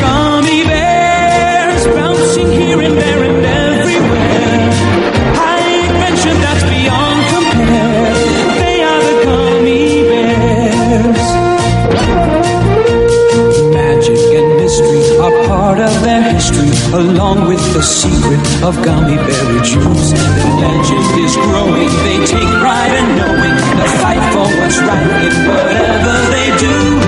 Gummy bears bouncing here and there and everywhere. High adventure that's beyond compare. They are the gummy bears. Magic and mystery are part of history, along with the secret of gummy berry juice. The legend is growing, they take pride in knowing the fight for what's right in whatever they do.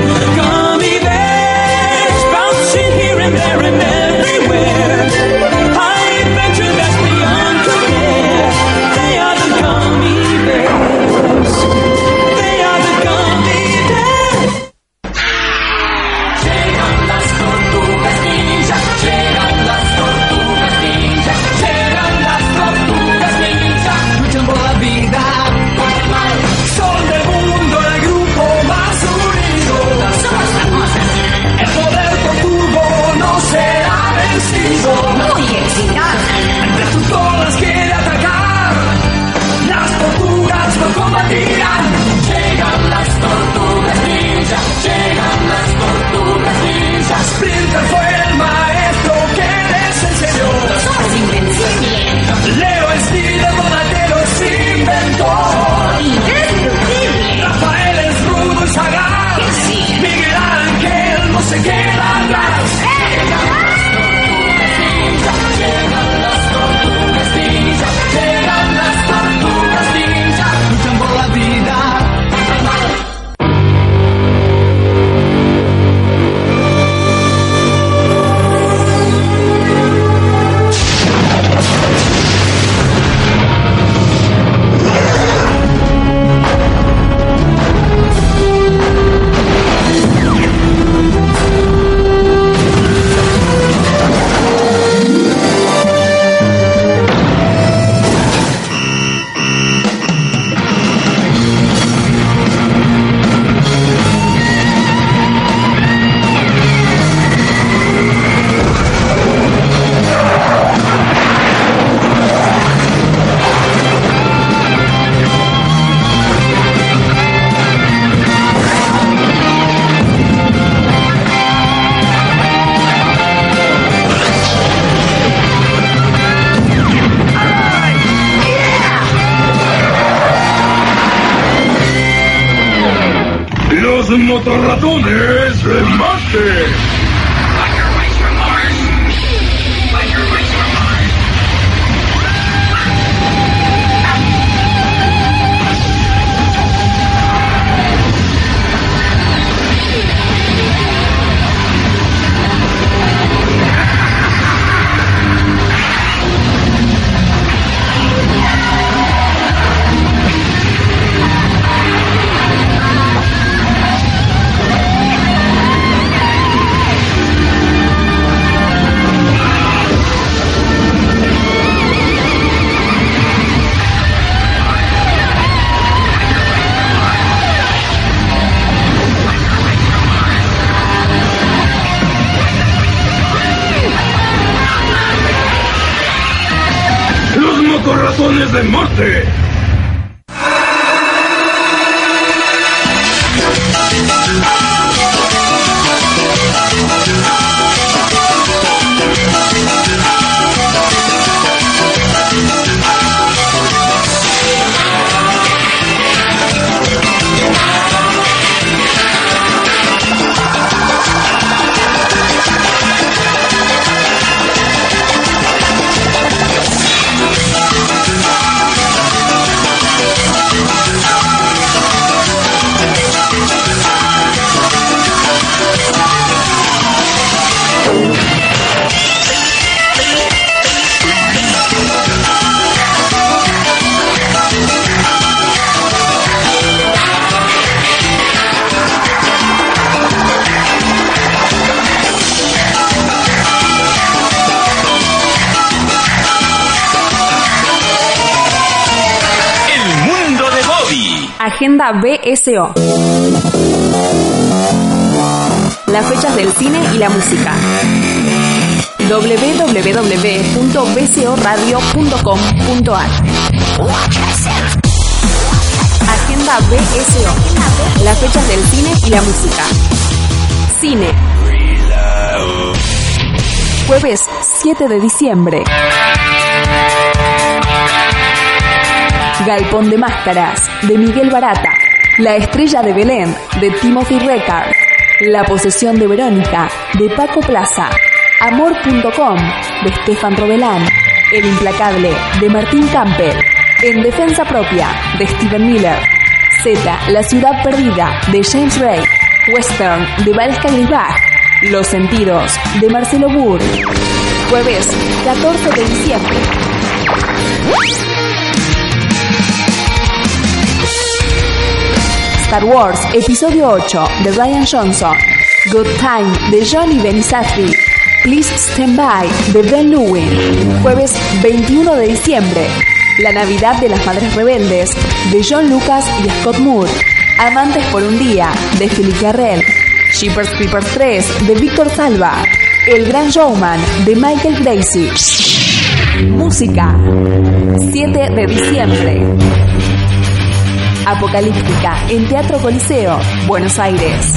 BSO. Las fechas del cine y la música. www.bsoradio.com.ar Agenda BSO. Las fechas del cine y la música. Cine. Jueves 7 de diciembre. Galpón de Máscaras, de Miguel Barata. La Estrella de Belén, de Timothy Record. La Posesión de Verónica, de Paco Plaza. Amor.com, de Stefan Robelán. El Implacable, de Martín Campbell. En Defensa Propia, de Steven Miller. Z, La Ciudad Perdida, de James Ray. Western, de Grisbach. Los Sentidos, de Marcelo Burr. Jueves 14 de diciembre. Star Wars Episodio 8 de Ryan Johnson. Good Time de Johnny Benizati. Please Stand By de Ben Lewin. Jueves 21 de diciembre. La Navidad de las Madres Rebeldes de John Lucas y Scott Moore. Amantes por un Día de Philip Garrel. Shippers Creepers 3 de Víctor Salva. El Gran Showman de Michael Gracie. Música. 7 de diciembre. Apocalíptica en Teatro Coliseo, Buenos Aires.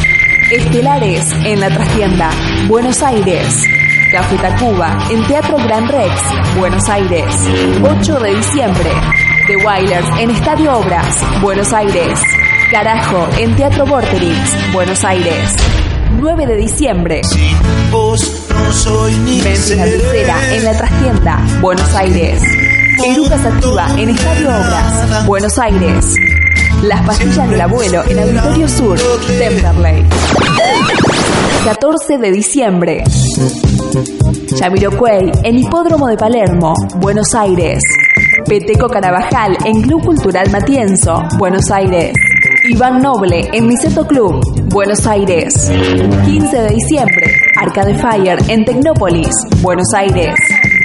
Estelares en la trastienda, Buenos Aires. Café Tacuba en Teatro Gran Rex, Buenos Aires. 8 de diciembre. The Wailers en Estadio Obras, Buenos Aires. Carajo en Teatro Vorterix, Buenos Aires. 9 de diciembre. Vos no soy ni Tercera en la trastienda, Buenos Aires. Eruca Sativa en Estadio Obras, Buenos Aires. Las pastillas del abuelo en Auditorio Sur, Temperley. 14 de diciembre. Yamiroquai en Hipódromo de Palermo, Buenos Aires. Peteco Carabajal en Club Cultural Matienzo, Buenos Aires. Iván Noble en Niceto Club, Buenos Aires. 15 de diciembre. Arca de Fire en Tecnópolis, Buenos Aires.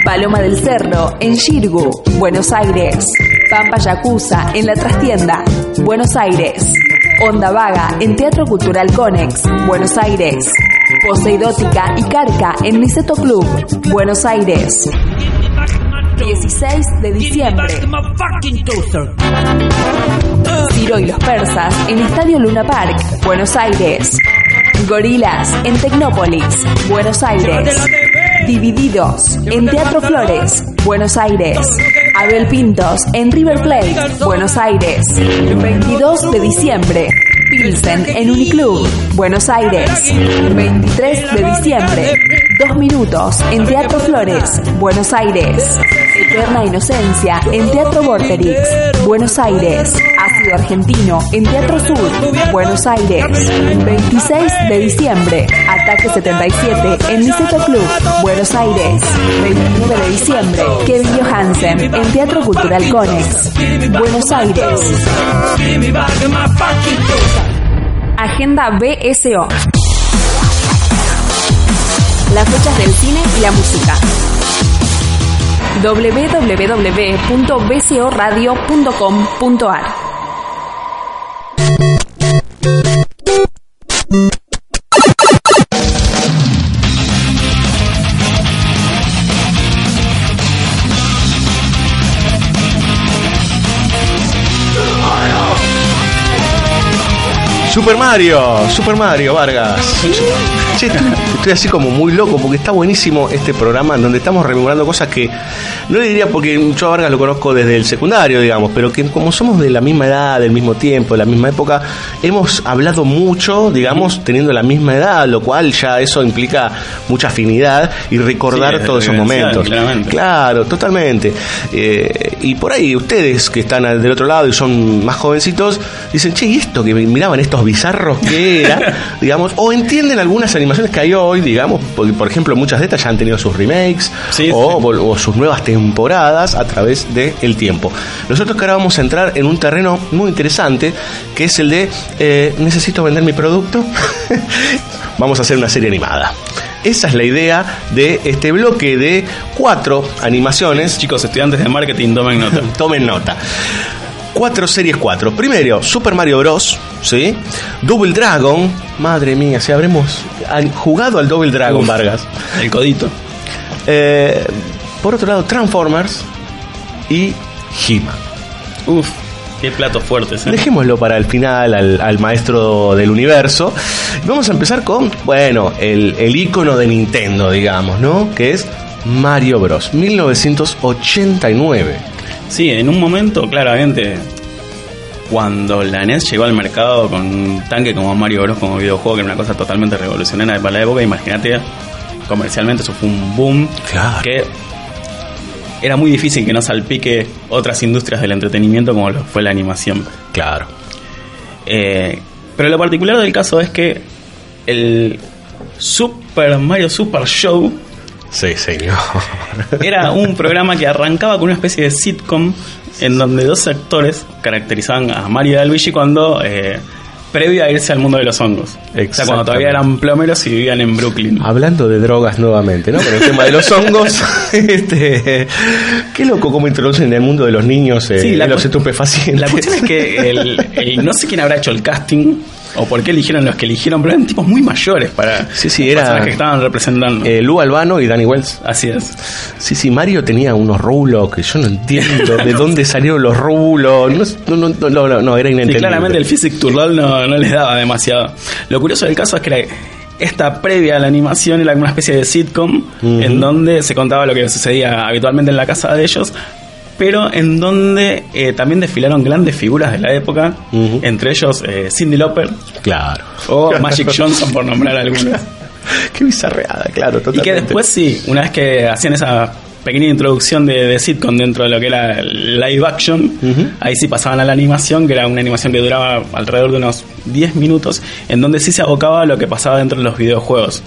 Paloma del Cerro en Shirgu, Buenos Aires. Pampa Yakuza en La Trastienda, Buenos Aires. Onda Vaga en Teatro Cultural Conex, Buenos Aires. Poseidótica y Carca en Niceto Club, Buenos Aires. 16 de diciembre. Ciro y los Persas en Estadio Luna Park, Buenos Aires. Gorilas en Tecnópolis, Buenos Aires. Divididos en Teatro Flores, Buenos Aires. Abel Pintos en River Plate, Buenos Aires. 22 de diciembre. Pilsen en Uniclub, Buenos Aires. 23 de diciembre. Dos minutos en Teatro Flores, Buenos Aires. Eterna Inocencia en Teatro Vorterix, Buenos Aires. Argentino en Teatro Sur, Buenos Aires. 26 de diciembre. Ataque 77 en Niceto Club, Buenos Aires. 29 de diciembre. Kevin Johansen en Teatro Cultural Conex, Buenos Aires. Agenda BSO. Las fechas del cine y la música. www.bsoradio.com.ar Super Mario, Super Mario Vargas. Che, estoy, así como muy loco porque está buenísimo este programa en donde estamos rememorando cosas que no le diría porque yo a Vargas lo conozco desde el secundario, digamos, pero que como somos de la misma edad, del mismo tiempo, de la misma época, hemos hablado mucho, digamos, teniendo la misma edad, lo cual ya eso implica mucha afinidad y recordar Sí, todos esos momentos. claramente. Claro, totalmente. Eh, y por ahí ustedes que están del otro lado y son más jovencitos, dicen, che, ¿y esto que miraban estos bizarros qué era? digamos, o entienden algunas animaciones que hay hoy, digamos, porque por ejemplo muchas de estas ya han tenido sus remakes o, vol- o sus nuevas temporadas a través del tiempo. Nosotros que ahora vamos a entrar en un terreno muy interesante, que es el de, eh, necesito vender mi producto, vamos a hacer una serie animada. Esa es la idea de este bloque de cuatro animaciones. Chicos, estudiantes de marketing, tomen nota. Tomen nota. Cuatro series cuatro. Primero, Super Mario Bros. ¿Sí? Double Dragon. Madre mía, si habremos jugado al Double Dragon, Uf, Vargas. El codito. Eh, por otro lado, Transformers y He-Man. Uf, qué platos fuertes. ¿eh? Dejémoslo para el final al, al maestro del universo. Vamos a empezar con, bueno, el, el icono de Nintendo, digamos, ¿no? Que es Mario Bros. 1989. Sí, en un momento, claramente, cuando la NES llegó al mercado con un tanque como Mario Bros. como videojuego, que era una cosa totalmente revolucionaria para la época, imagínate, comercialmente eso fue un boom. Que era muy difícil que no salpique otras industrias del entretenimiento como lo fue la animación. Claro. Eh, pero lo particular del caso es que el Super Mario Super Show Sí, señor. era un programa que arrancaba con una especie de sitcom en donde dos actores caracterizaban a Mario y a Luigi cuando eh, previo a irse al mundo de los hongos. O sea, cuando todavía eran plomeros y vivían en Brooklyn. Hablando de drogas nuevamente, ¿no? Con el tema de los hongos. este, qué loco cómo introducen en el mundo de los niños eh, Sí, la los estupefacientes. La cuestión es que el, el- no sé quién habrá hecho el casting o por qué eligieron los que eligieron, pero eran tipos muy mayores para Sí, sí, los era- personajes que estaban representando. Eh, Lu Albano y Danny Wells. Así es. Sí, sí, Mario tenía unos rulos que yo no entiendo de dónde salieron los rulos. No, no, no, no, no, no, era inentendible. claramente el Physic Turral no, no les daba demasiado. Lo curioso del caso es que la- esta previa a la animación era una especie de sitcom en donde se contaba lo que sucedía habitualmente en la casa de ellos, pero en donde eh, también desfilaron grandes figuras de la época, entre ellos eh, Cindy Lauper Claro. o Magic Johnson, por nombrar algunas. Qué bizarreada, claro, Y totalmente. que después sí, una vez que hacían esa pequeña introducción de, de sitcom dentro de lo que era live action, ahí sí pasaban a la animación, que era una animación que duraba alrededor de unos 10 minutos, en donde sí se abocaba a lo que pasaba dentro de los videojuegos.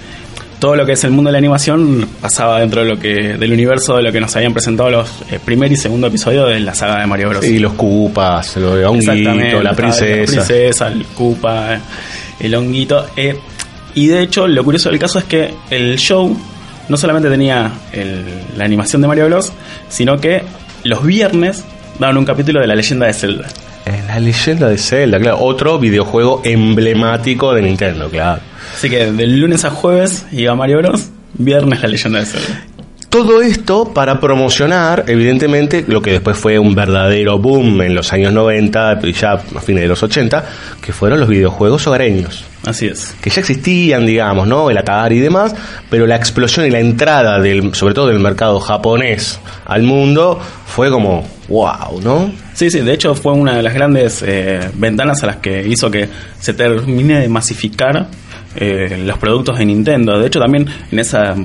Todo lo que es el mundo de la animación pasaba dentro de lo que del universo de lo que nos habían presentado los eh, primer y segundo episodio de la saga de Mario Bros. Y los cupas, lo de Honguito, la princesa. La princesa, el Koopa, el honguito. eh, y de hecho, lo curioso del caso es que el show no solamente tenía el- la animación de Mario Bros, sino que los viernes daban un capítulo de la leyenda de Zelda. La leyenda de Zelda, claro. Otro videojuego emblemático de Nintendo, claro. Así que del lunes a jueves iba Mario Bros, viernes la leyenda de Zelda. Todo esto para promocionar, evidentemente, lo que después fue un verdadero boom en los años 90 y ya a fines de los 80, que fueron los videojuegos hogareños. Así es. Que ya existían, digamos, ¿no? El Atari y demás, pero la explosión y la entrada, del, sobre todo del mercado japonés al mundo, fue como, wow, ¿no? Sí, sí, de hecho fue una de las grandes eh, ventanas a las que hizo que se termine de masificar eh, los productos de Nintendo. De hecho también en esa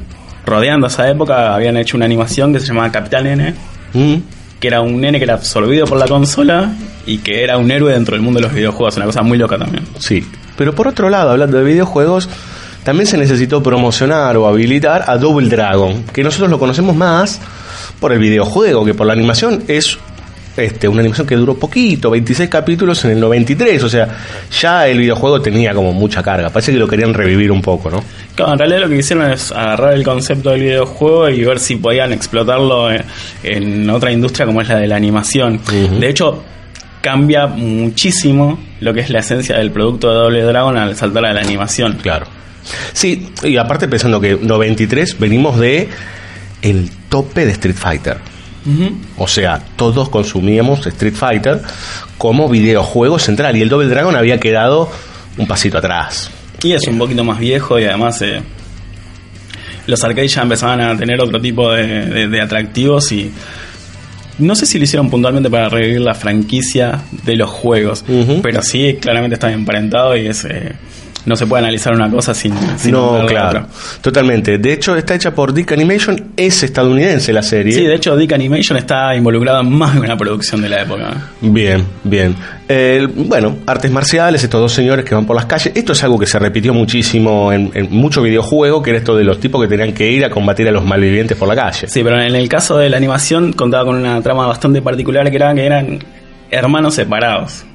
rodeando esa época habían hecho una animación que se llamaba Capital N, Mm. que era un nene que era absorbido por la consola y que era un héroe dentro del mundo de los videojuegos, una cosa muy loca también. Sí. Pero por otro lado, hablando de videojuegos, también se necesitó promocionar o habilitar a Double Dragon, que nosotros lo conocemos más por el videojuego que por la animación. Es este, una animación que duró poquito, 26 capítulos en el 93, o sea, ya el videojuego tenía como mucha carga. Parece que lo querían revivir un poco, ¿no? Claro, en realidad lo que hicieron es agarrar el concepto del videojuego y ver si podían explotarlo en, en otra industria como es la de la animación. De hecho, cambia muchísimo lo que es la esencia del producto de Doble Dragon al saltar a la animación. Claro. Sí, y aparte pensando que 93 venimos de el tope de Street Fighter. O sea, todos consumíamos Street Fighter como videojuego central y el Double Dragon había quedado un pasito atrás. Y es un poquito más viejo y además eh, los arcades ya empezaban a tener otro tipo de, de- de atractivos y no sé si lo hicieron puntualmente para revivir la franquicia de los juegos, pero sí claramente está emparentado y es eh, no se puede analizar una cosa sin, sin no, claro, otra. totalmente. De hecho, está hecha por Dick Animation, es estadounidense la serie. Sí, de hecho Dick Animation está involucrado en más de una producción de la época. Bien, bien. Eh, bueno, artes marciales, estos dos señores que van por las calles. Esto es algo que se repitió muchísimo en, en mucho videojuego, que era esto de los tipos que tenían que ir a combatir a los malvivientes por la calle. Sí, pero en el caso de la animación contaba con una trama bastante particular que era que eran hermanos separados.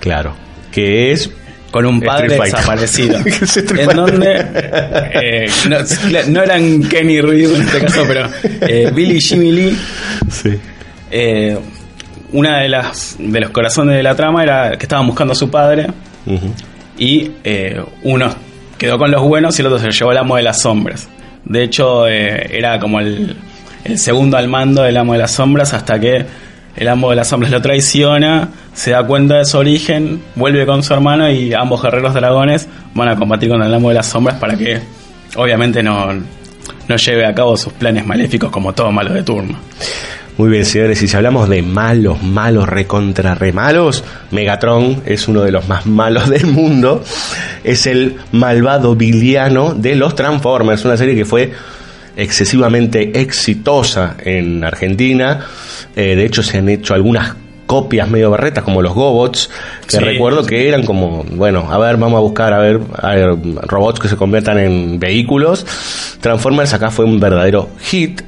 Claro. Que es. Con un padre desaparecido. En donde eh, no, no eran Kenny Ryu en este caso, pero eh, Billy Jimmy Lee. Sí. eh, una de las de los corazones de la trama era que estaban buscando a su padre y eh, uno quedó con los buenos y el otro se lo llevó al amo de las sombras. De hecho, era como el, el segundo al mando del amo de las sombras hasta que el amo de las sombras lo traiciona, se da cuenta de su origen, vuelve con su hermano y ambos guerreros dragones van a combatir con el amo de las sombras para que obviamente no, no lleve a cabo sus planes maléficos como todo malo de turno. Muy bien, señores, y si hablamos de malos, malos, recontra re malos, Megatron es uno de los más malos del mundo. Es el malvado villano de los Transformers, una serie que fue excesivamente exitosa en Argentina. Eh, de hecho, se han hecho algunas copias medio barretas como los Gobots, que Sí. recuerdo que eran como, bueno, a ver, vamos a buscar, a ver, a ver, robots que se conviertan en vehículos. Transformers acá fue un verdadero hit.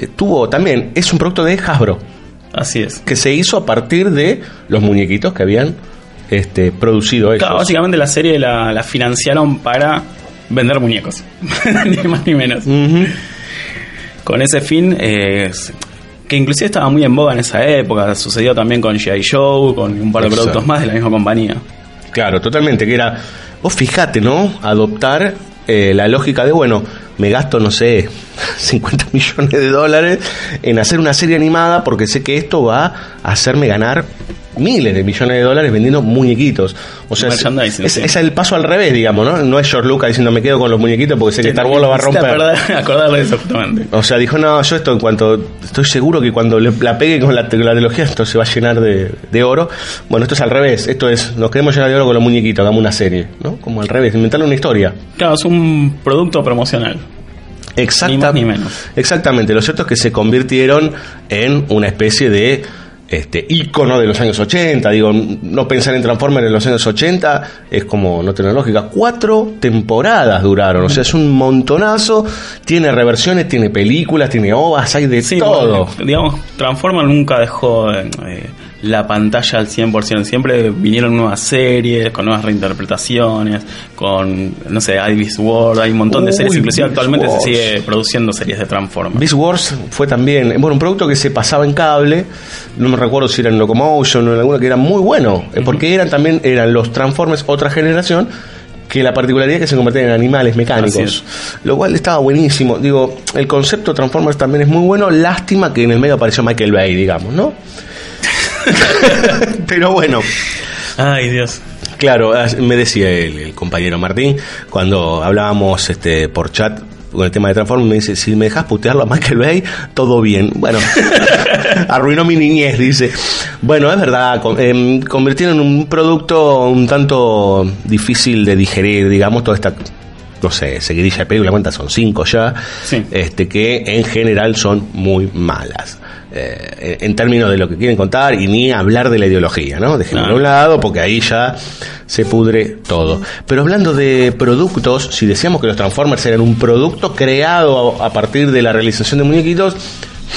Eh, tuvo también, es un producto de Hasbro. Así es. Que se hizo a partir de los muñequitos que habían este, producido ellos. Claro, básicamente la serie la, la financiaron para vender muñecos, ni más ni menos. Con ese fin, eh, que inclusive estaba muy en boga en esa época, sucedió también con G.I. Joe, con un par de Exacto. productos más de la misma compañía. Claro, totalmente, que era, vos fijate, ¿no? Adoptar eh, la lógica de, bueno, me gasto, no sé, 50 millones de dólares en hacer una serie animada porque sé que esto va a hacerme ganar miles de millones de dólares vendiendo muñequitos. O sea, es, es- sí. es el paso al revés, digamos, ¿no? No es George Lucas diciendo me quedo con los muñequitos porque sé que Star Wars lo va a romper. acordar- acordarle de eso justamente. O sea, dijo, no, yo esto en cuanto, estoy seguro que cuando le- la pegue con la, la trilogía esto se va a llenar de, de oro. Bueno, esto es al revés, esto es, nos queremos llenar de oro con los muñequitos, hagamos una serie, ¿no? Como al revés, inventarle una historia. Claro, es un producto promocional. Exacta- Ni más ni menos. Exactamente, lo cierto es que se convirtieron en una especie de este ícono de los años 80. Digo, no pensar en Transformers en los años 80 es como no tener lógica. Cuatro temporadas duraron, o sea, es un montonazo. Tiene reversiones, tiene películas, tiene ovas, hay de Sí, todo. digamos, Transformers nunca dejó eh, la pantalla al 100%. Siempre vinieron nuevas series, con nuevas reinterpretaciones, con, no sé, Ivy's World. Hay un montón de Uy, series. Inclusive Beast actualmente Wars. se sigue produciendo series de Transformers. Beast Wars fue también, bueno, un producto que se pasaba en cable, no me recuerdo si era en Locomotion o en alguna que era muy bueno, eh, porque eran también eran los Transformers otra generación que la particularidad es que se convertían en animales mecánicos, lo cual estaba buenísimo. Digo, el concepto Transformers también es muy bueno, lástima que en el medio apareció Michael Bay, digamos, ¿no? Pero bueno. Ay, Dios. Claro, me decía el, el compañero Martín, cuando hablábamos este por chat con el tema de Transformers, me dice, si me dejas putearlo a Michael Bay, todo bien. Bueno, arruinó mi niñez, dice. Bueno, es verdad, em, convirtieron en un producto un tanto difícil de digerir, digamos, toda esta, no sé, seguidilla de película, ¿cuántas son? Cinco ya, este que en general son muy malas. Eh, en términos de lo que quieren contar y ni hablar de la ideología, ¿no? Dejémoslo a un lado porque ahí ya se pudre todo. Pero hablando de productos, si decíamos que los Transformers eran un producto creado a, partir de la realización de muñequitos,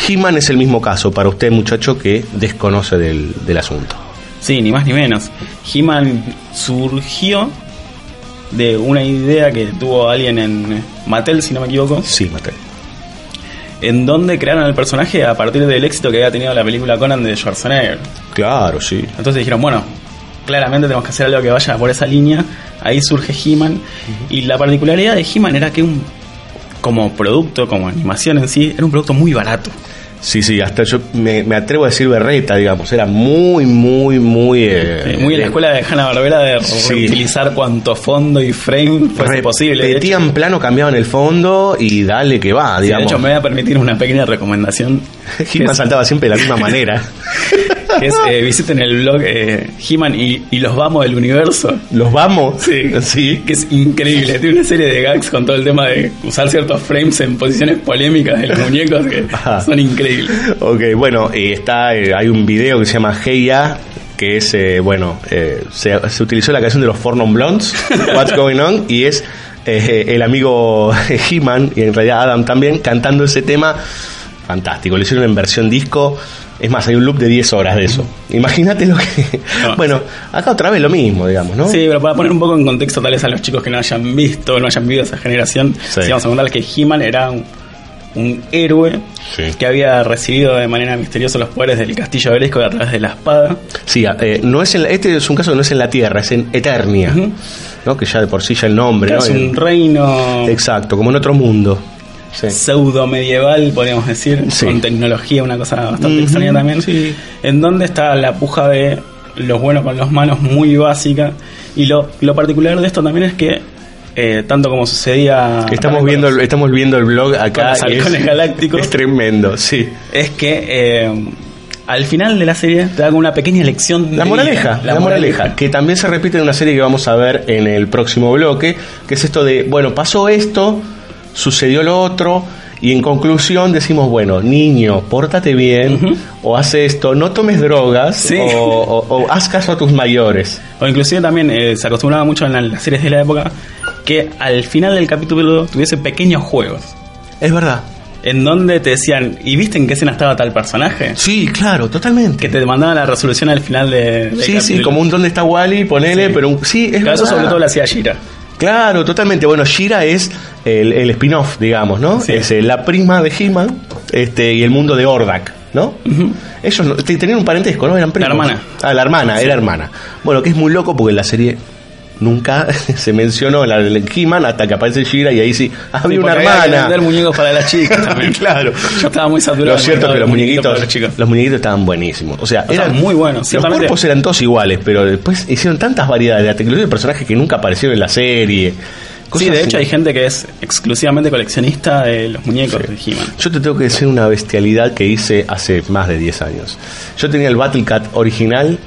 He-Man es el mismo caso para usted, muchacho, que desconoce del, del asunto. Sí, ni más ni menos. He-Man surgió de una idea que tuvo alguien en Mattel, si no me equivoco. Sí, Mattel. En donde crearon el personaje a partir del éxito que había tenido la película Conan de Schwarzenegger. Claro, sí. Entonces dijeron, bueno, claramente tenemos que hacer algo que vaya por esa línea. Ahí surge He-Man. Y la particularidad de He-Man era que un como producto, como animación en sí, era un producto muy barato. Sí, sí, hasta yo me, me atrevo a decir berreta, digamos. Era muy, muy, muy. eh, muy en la escuela de Hanna Barbera de Sí. utilizar cuanto fondo y frame fuese posible. Repetían plano, cambiaban el fondo y dale que va, sí, de digamos. hecho, me voy a permitir una pequeña recomendación. He-Man saltaba siempre de la misma manera. Es, eh, visiten el blog eh, He-Man y, y los vamos del universo. ¿Los vamos? Sí, Sí. que es increíble. Tiene una serie de gags con todo el tema de usar ciertos frames en posiciones polémicas de los muñecos que Ajá. son increíbles. Ok, bueno, y está, eh, hay un video que se llama Hey Ya, que es, eh, bueno, eh, se, se utilizó la canción de los Four Non Blondes, What's Going On, y es eh, el amigo He-Man, y en realidad Adam también, cantando ese tema. Fantástico, lo hicieron en versión disco. Es más, hay un loop de 10 horas de eso. Imagínate lo que... No. Bueno, acá otra vez lo mismo, digamos, ¿no? Sí, pero para poner un poco en contexto tal vez a los chicos que no hayan visto, no hayan vivido esa generación, Sí. sí. vamos a contar que He-Man era un, un héroe Sí. que había recibido de manera misteriosa los poderes del castillo Belisco a través de la espada. Sí, eh, no es en la- este es un caso que no es en la Tierra, es en Eternia. ¿no? Que ya de por sí ya el nombre, es un reino Exacto, como en otro mundo. Sí. pseudo medieval, podríamos decir, Sí. con tecnología, una cosa bastante extraña también. sí. En donde está la puja de los buenos con los malos muy básica. Y lo, lo particular de esto también es que, eh, tanto como sucedía. Estamos viendo, el, estamos viendo el blog acá. es- galácticos. Es tremendo, sí. es que eh, al final de la serie te como una pequeña lección. La de moraleja, vida. la, moraleja, que también se repite en una serie que vamos a ver en el próximo bloque, que es esto de, bueno, pasó esto, sucedió lo otro, y en conclusión decimos, bueno, niño, pórtate bien, o haz esto, no tomes drogas, Sí. o, o- o haz caso a tus mayores. O inclusive también eh, se acostumbraba mucho en la- las series de la época que al final del capítulo tuviese pequeños juegos. Es verdad. En donde te decían, ¿y viste en qué escena estaba tal personaje? Sí, claro, totalmente. Que te mandaban la resolución al final de. del Sí, sí, como un dónde está Wally, ponele, Sí. pero un, sí, es Claro, Eso verdad. sobre todo lo hacía Gira. Claro, totalmente. Bueno, Shira es el, el spin-off, digamos, ¿no? Sí. Es eh, la prima de He-Man este, y el mundo de Ordak, ¿no? Ellos no- tenían un parentesco, ¿no? Eran primos. hermana. Ah, la hermana, era hermana. Bueno, que es muy loco porque en la serie nunca se mencionó la de He-Man hasta que aparece Shira y ahí sí, ah, había Sí, una porque había que hermana. vender muñecos para las chicas también. claro. Yo estaba muy saturado. Lo cierto es que de los muñequitos, los muñequitos estaban buenísimos. O sea, Estaban eran muy buenos, Los cuerpos eran todos iguales, pero después hicieron tantas variedades, la tecnología de personajes que nunca aparecieron en la serie. Sí, Cosas de hecho así. hay gente que es exclusivamente coleccionista de los muñecos de He-Man. Yo te tengo que decir una bestialidad que hice hace más de 10 años. Yo tenía el Battle Cat original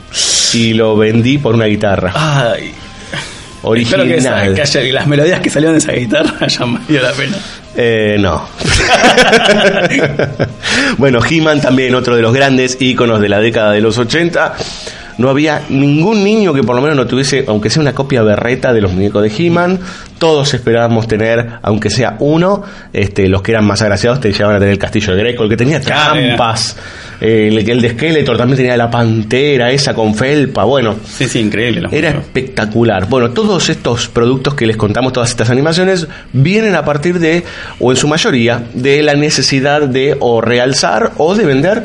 y lo vendí por una guitarra. Ay. Original. Espero que, esa- que haya- que las melodías que salieron de esa guitarra hayan valido la pena. Eh, no. bueno, He-Man también, otro de los grandes íconos de la década de los 80. No había ningún niño que por lo menos no tuviese, aunque sea una copia berreta de los muñecos de He-Man. Todos esperábamos tener, aunque sea uno. Este, los que eran más agraciados te llevaban a tener el castillo de Greco, el que tenía trampas. eh, el, el de Skeletor también tenía la pantera esa con felpa. Bueno, Sí, sí, increíble. era espectacular. Bueno, todos estos productos que les contamos, todas estas animaciones, vienen a partir de, o en su mayoría, de la necesidad de o realzar o de vender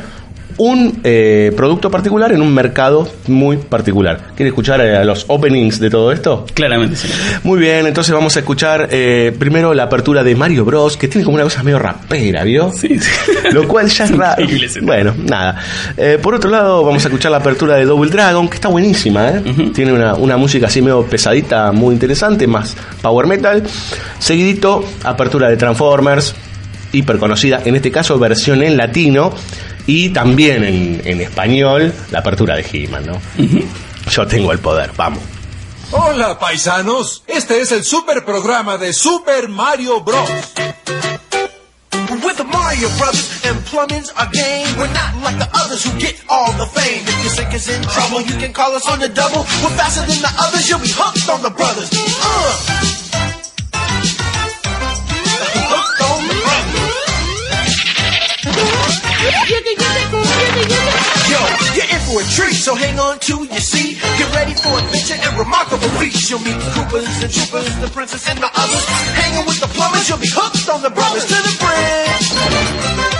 un eh, producto particular en un mercado muy particular. ¿Quiere escuchar eh, los openings de todo esto? Claramente sí. Muy bien, entonces vamos a escuchar eh, primero la apertura de Mario Bros, que tiene como una cosa medio rapera, ¿vio? Sí, sí. Lo cual ya es raro. Bueno, nada. Por otro lado, vamos a escuchar la apertura de Double Dragon, que está buenísima, ¿eh? Tiene una, una música así medio pesadita, muy interesante, más power metal. Seguidito, apertura de Transformers, hiper conocida, en este caso versión en latino y también en, en español, la apertura de He-Man, ¿no? Yo tengo el poder, vamos. Hola, paisanos. Este es el super programa de Super Mario Bros. With the Mario Brothers and plumbing's our game. We're not like the others who get all the fame. If your sink is in trouble, you can call us on the double. We're faster than the others, you'll be hooked on the brothers. Uh. Yo, you're in for a treat, so hang on to your seat. Get ready for adventure and remarkable feats. You'll meet the Koopas, the Troopers, the Princess, and the others. Hanging with the plumbers, you'll be hooked on the brothers to the bridge.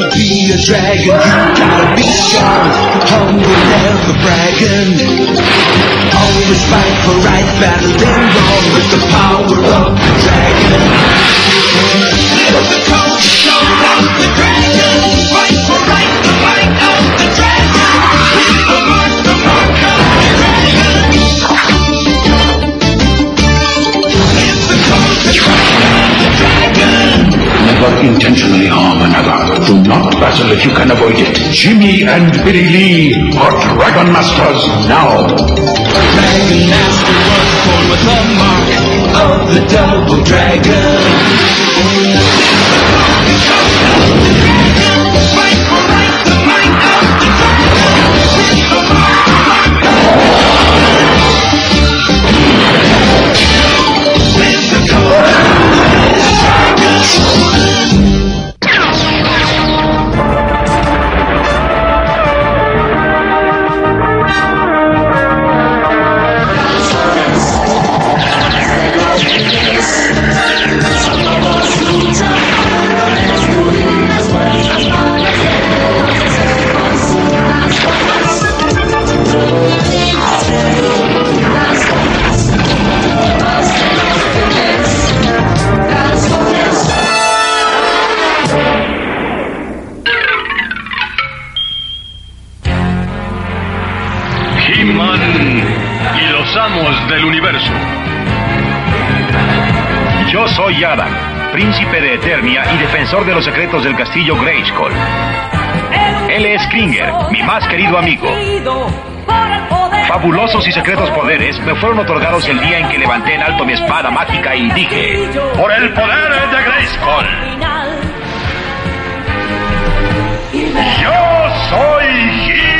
To be a dragon, you gotta be strong, humble, never bragging. Always fight for right, battling wrong with the power of the dragon. The dragon. Fight for right, the of the dragon. It's the dragon. Never intentionally harm another. Do not battle if you can avoid it. Jimmy and Billy Lee are Dragon Masters now. Dragon Master was born with the mark of the double dragon. Secretos del castillo Grayskull. Él es Kringer, mi más querido amigo. Fabulosos y secretos poderes me fueron otorgados el día en que levanté en alto mi espada mágica y dije, por el poder de Grayskull. Yo soy He-Man.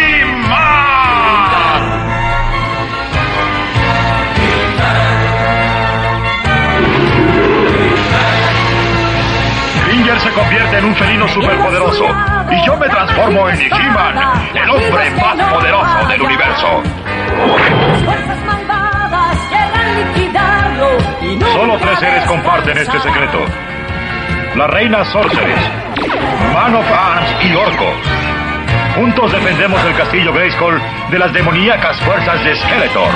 Se convierte en un felino superpoderoso y yo me transformo en He-Man, el hombre más poderoso del universo. Solo tres seres comparten este secreto. La reina Sorceress, Man of Arms y Orco. Juntos defendemos el castillo Grayskull de las demoníacas fuerzas de Skeletor.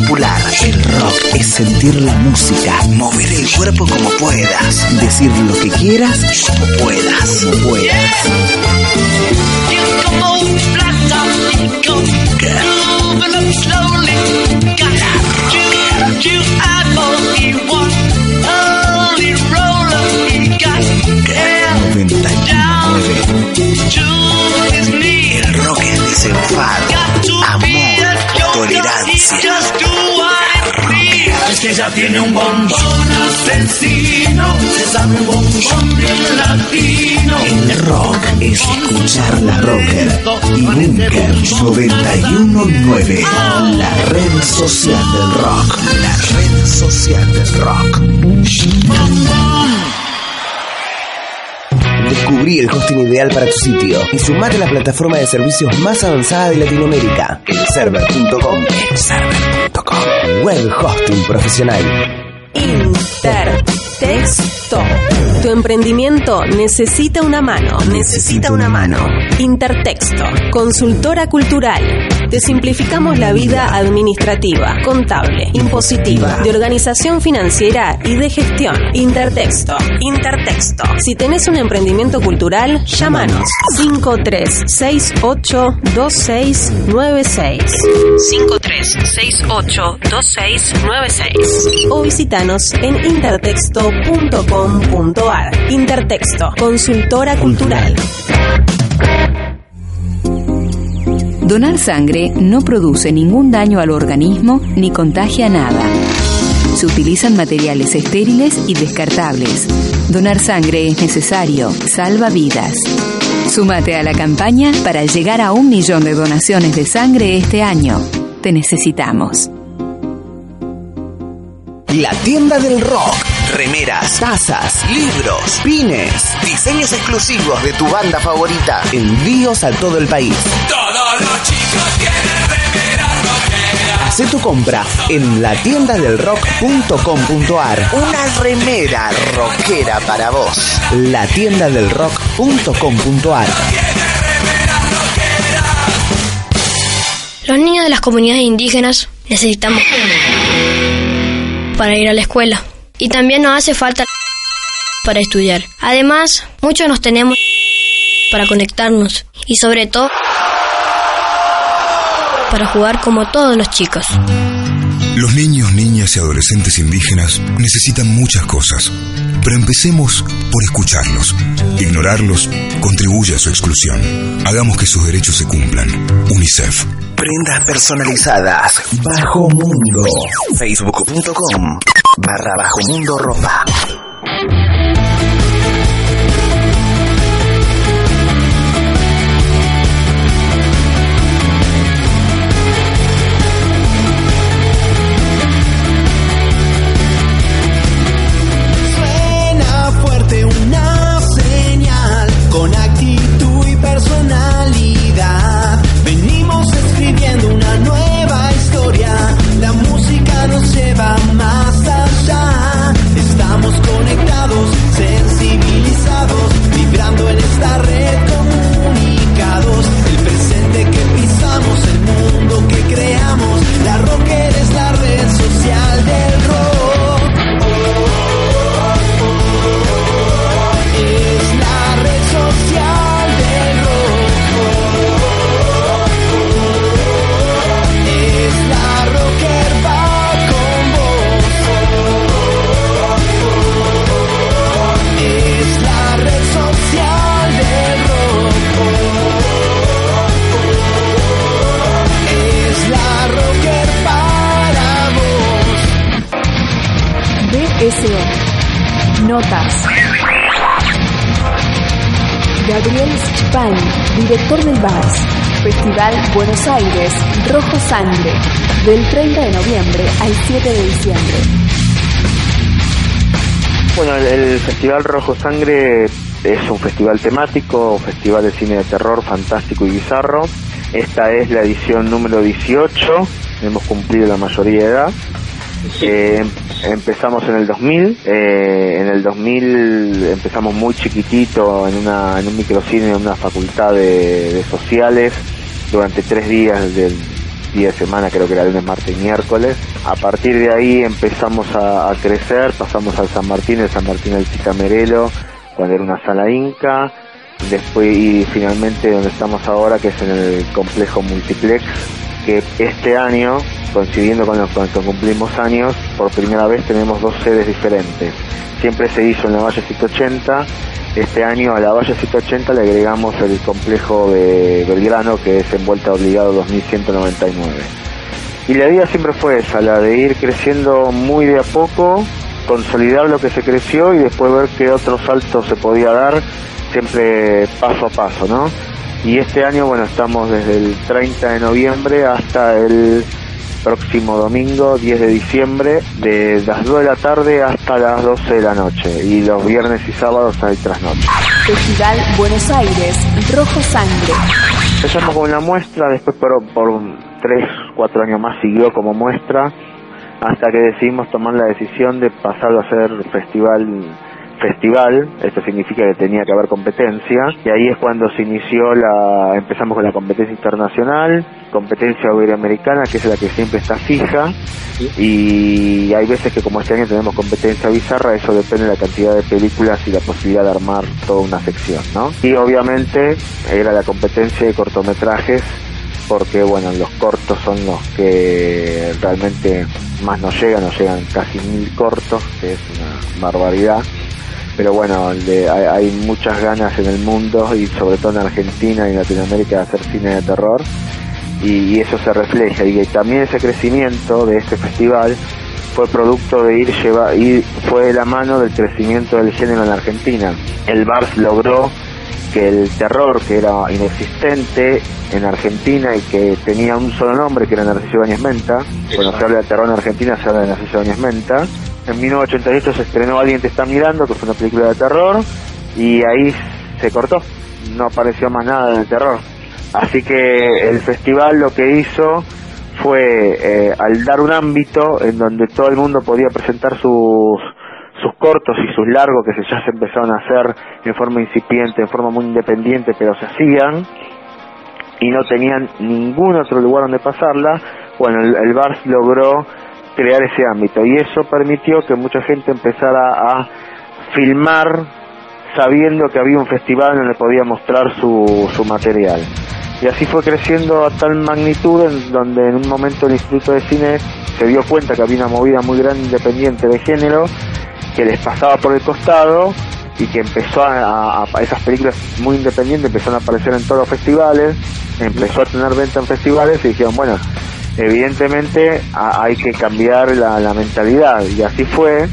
Popular. El rock es sentir la música, mover el cuerpo como puedas, decir lo que quieras como puedas, como puedas. El rock es desenfado, amor, tolerancia. Es que ya tiene un bombón asesino, se sabe un bombón bien latino. El rock es escuchar la rocker y Bunker 919, la red social del rock, la red social del rock. Descubrí el hosting ideal para tu sitio y sumate a la plataforma de servicios más avanzada de Latinoamérica, elserver.com. Elserver.com. Web hosting profesional. Intertexto. Tu emprendimiento necesita una mano. Necesita una mano. Intertexto. Consultora cultural. Te simplificamos la vida administrativa, contable, impositiva, de organización financiera y de gestión. Intertexto. Intertexto. Si tenés un emprendimiento cultural, llámanos. 53682696. 53682696. O visitanos en intertexto.com.ar. Intertexto. Consultora cultural. Donar sangre no produce ningún daño al organismo ni contagia nada. Se utilizan materiales estériles y descartables. Donar sangre es necesario, salva vidas. Súmate a la campaña para llegar a un millón de donaciones de sangre este año. Te necesitamos. La tienda del rock, Remeras, tazas, libros, pines, diseños exclusivos de tu banda favorita. Envíos a todo el país. Todos los chicos tienen remeras rockeras. Hacé tu compra en la tienda del rock.com.ar. Una remera rockera para vos. La tienda del rock.com.ar. Los niños de las comunidades indígenas necesitamos para ir a la escuela. Y también nos hace falta para estudiar. Además, muchos nos tenemos para conectarnos y sobre todo para jugar como todos los chicos. Los niños, niñas y adolescentes indígenas necesitan muchas cosas, pero empecemos por escucharlos. Ignorarlos contribuye a su exclusión. Hagamos que sus derechos se cumplan. UNICEF. Prendas personalizadas. Bajo Mundo. Facebook.com. Barra Bajo Mundo Ropa. Schipani, director del VARS. Festival Buenos Aires, Rojo Sangre. Del 30 de noviembre al 7 de diciembre. Bueno, el, el Festival Rojo Sangre es un festival temático, un festival de cine de terror fantástico y bizarro. Esta es la edición número 18, hemos cumplido la mayoría de edad. Eh, empezamos en el 2000, eh, en el 2000 empezamos muy chiquitito en, una, en un microcine en una facultad de, sociales durante tres días del día de semana, creo que era lunes, martes y miércoles. A partir de ahí empezamos a, a crecer, pasamos al San Martín, el San Martín del Cicamerelo, cuando era una sala inca, después y finalmente donde estamos ahora, que es en el complejo multiplex, que este año, coincidiendo con los cuando cumplimos años, por primera vez tenemos dos sedes diferentes. Siempre se hizo en la Valle 180, este año a la Valle 180 le agregamos el complejo de Belgrano, que es en Vuelta Obligado 2199. Y la idea siempre fue esa, la de ir creciendo muy de a poco, consolidar lo que se creció y después ver qué otro salto se podía dar, siempre paso a paso, ¿no? Y este año, bueno, estamos desde el 30 de noviembre hasta el próximo domingo, 10 de diciembre, de las 2 de la tarde hasta las 12 de la noche. Y los viernes y sábados hay trasnoche. Festival Buenos Aires, Rojo Sangre. Empezamos con una muestra, después por, por 3, 4 años más siguió como muestra, hasta que decidimos tomar la decisión de pasarlo a ser festival festival, esto significa que tenía que haber competencia, y ahí es cuando se inició la, empezamos con la competencia internacional, competencia iberoamericana, que es la que siempre está fija, y hay veces que como este año tenemos competencia bizarra, eso depende de la cantidad de películas y la posibilidad de armar toda una sección, ¿no? Y obviamente era la competencia de cortometrajes, porque bueno, los cortos son los que realmente más nos llegan, nos llegan casi mil cortos, que es una barbaridad pero bueno, de- hay, hay muchas ganas en el mundo y sobre todo en Argentina y Latinoamérica de hacer cine de terror. Y, y eso se refleja. Y también ese crecimiento de este festival fue producto de ir lleva, ir, fue de la mano del crecimiento del género en Argentina. El BARS logró que el terror que era inexistente en Argentina y que tenía un solo nombre que era Narciso Bañez Menta, cuando se habla de terror en Argentina se habla de Narciso Bañez Menta, En 1988 se estrenó Alguien te está mirando, que fue una película de terror, y ahí se cortó, no apareció más nada de terror. Así que el festival lo que hizo fue, eh, al dar un ámbito en donde todo el mundo podía presentar sus, sus cortos y sus largos, que ya se empezaron a hacer en forma incipiente, en forma muy independiente, pero se hacían, y no tenían ningún otro lugar donde pasarla, bueno, el, el VARS logró crear ese ámbito y eso permitió que mucha gente empezara a filmar sabiendo que había un festival donde podía mostrar su, su material. Y así fue creciendo a tal magnitud en donde en un momento el Instituto de Cine se dio cuenta que había una movida muy grande independiente de género que les pasaba por el costado y que empezó a, a- esas películas muy independientes empezaron a aparecer en todos los festivales, empezó a tener venta en festivales y dijeron, bueno, evidentemente hay que cambiar la, la mentalidad. Y así fue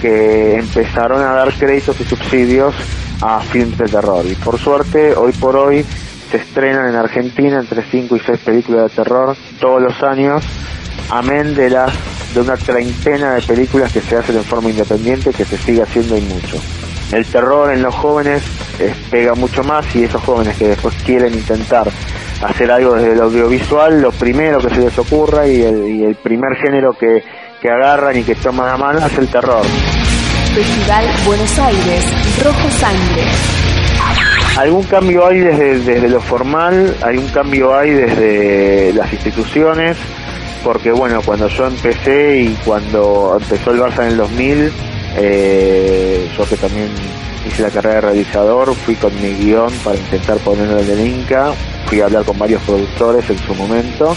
que empezaron a dar créditos y subsidios a films de terror. Y por suerte hoy por hoy se estrenan en Argentina entre 5 y 6 películas de terror todos los años amén de las de una treintena de películas que se hacen en forma independiente que se sigue haciendo y mucho. El terror en los jóvenes eh, pega mucho más y esos jóvenes que después quieren intentar hacer algo desde el audiovisual, lo primero que se les ocurra y el, y el primer género que, que agarran y que toman a mano es el terror. Festival Buenos Aires, Rojo Sangre. Algún cambio hay desde, desde lo formal, hay un cambio hay desde las instituciones, porque bueno, cuando yo empecé y cuando empezó el Barça en el 2000, eh, yo que también hice la carrera de realizador, fui con mi guion para intentar ponerlo en el Inca, fui a hablar con varios productores en su momento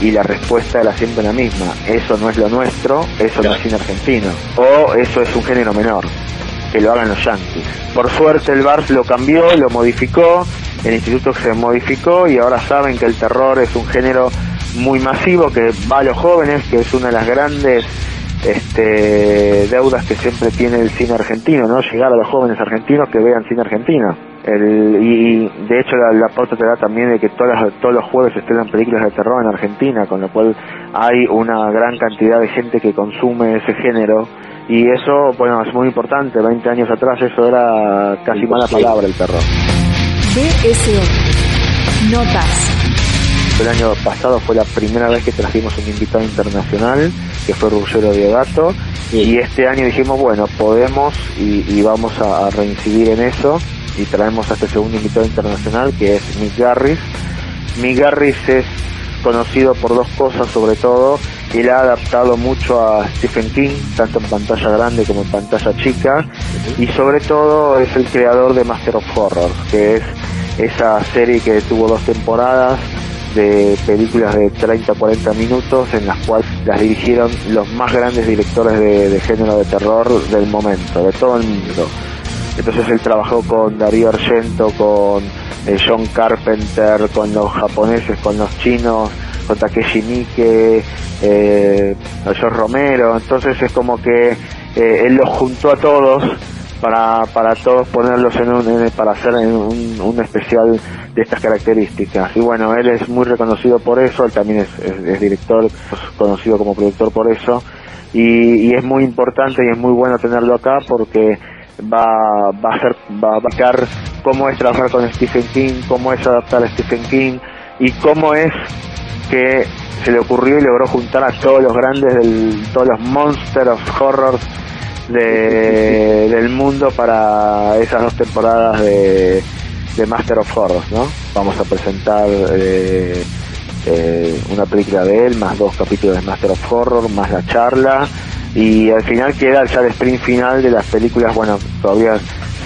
y la respuesta era siempre la misma, eso no es lo nuestro, eso no es cine argentino, o eso es un género menor que lo hagan los yankees. Por suerte el VARS lo cambió, lo modificó, el instituto se modificó y ahora saben que el terror es un género muy masivo que va a los jóvenes, que es una de las grandes este, deudas que siempre tiene el cine argentino, ¿no? Llegar a los jóvenes argentinos que vean cine argentino. El, y de hecho la, la pauta te da también de que todas las- todos los jueves se estrenan películas de terror en Argentina, con lo cual hay una gran cantidad de gente que consume ese género y eso, bueno, es muy importante. 20 años atrás eso era casi mala palabra el terror. BSO. Notas. El año pasado fue la primera vez que trajimos un invitado internacional, que fue Ruggero Diegato, y este año dijimos, bueno, podemos y, y vamos a, a reincidir en eso, y traemos a este segundo invitado internacional, que es Mick Garris. Mick Garris es conocido por dos cosas sobre todo, él ha adaptado mucho a Stephen King, tanto en pantalla grande como en pantalla chica, y sobre todo es el creador de Master of Horror, que es esa serie que tuvo dos temporadas de películas de 30 40 minutos en las cuales las dirigieron los más grandes directores de, de género de terror del momento, de todo el mundo. Entonces él trabajó con Darío Argento, con eh, John Carpenter, con los japoneses, con los chinos, con Takeshi Miike, eh, George Romero. Entonces es como que eh, él los juntó a todos para, para todos ponerlos en un, para hacer un, un especial de estas características. Y bueno, él es muy reconocido por eso, él también es, es- director, conocido como productor por eso. Y es muy importante y es muy bueno tenerlo acá porque va, va a ser, va a marcar cómo es trabajar con Stephen King, cómo es adaptar a Stephen King y cómo es que se le ocurrió y logró juntar a todos los grandes del, todos los monsters of horrors de, del mundo para esas dos temporadas de, de Master of Horrors, ¿no? Vamos a presentar eh, eh, una película de él, más dos capítulos de Master of Horror, más la charla, y al final queda ya el sprint final de las películas, bueno, todavía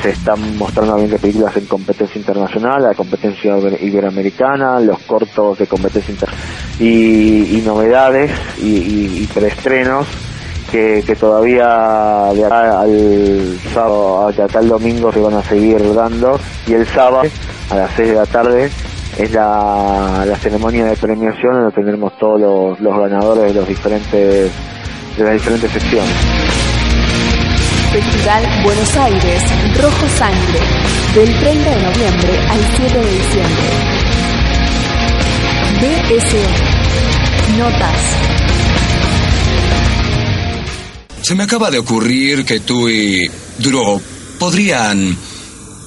se están mostrando 20 películas en competencia internacional, la competencia iber- iberoamericana, los cortos de competencia internacional y, novedades y, y- preestrenos que, que todavía de acá al sábado, de acá domingo se van a seguir dando. Y el sábado a las 6 de la tarde es la, la ceremonia de premiación donde tendremos todos los, los ganadores de los diferentes de las diferentes secciones. Festival Buenos Aires, Rojo Sangre, del 30 de noviembre al 7 de diciembre. BSO. Notas. Se me acaba de ocurrir que tú y Duro podrían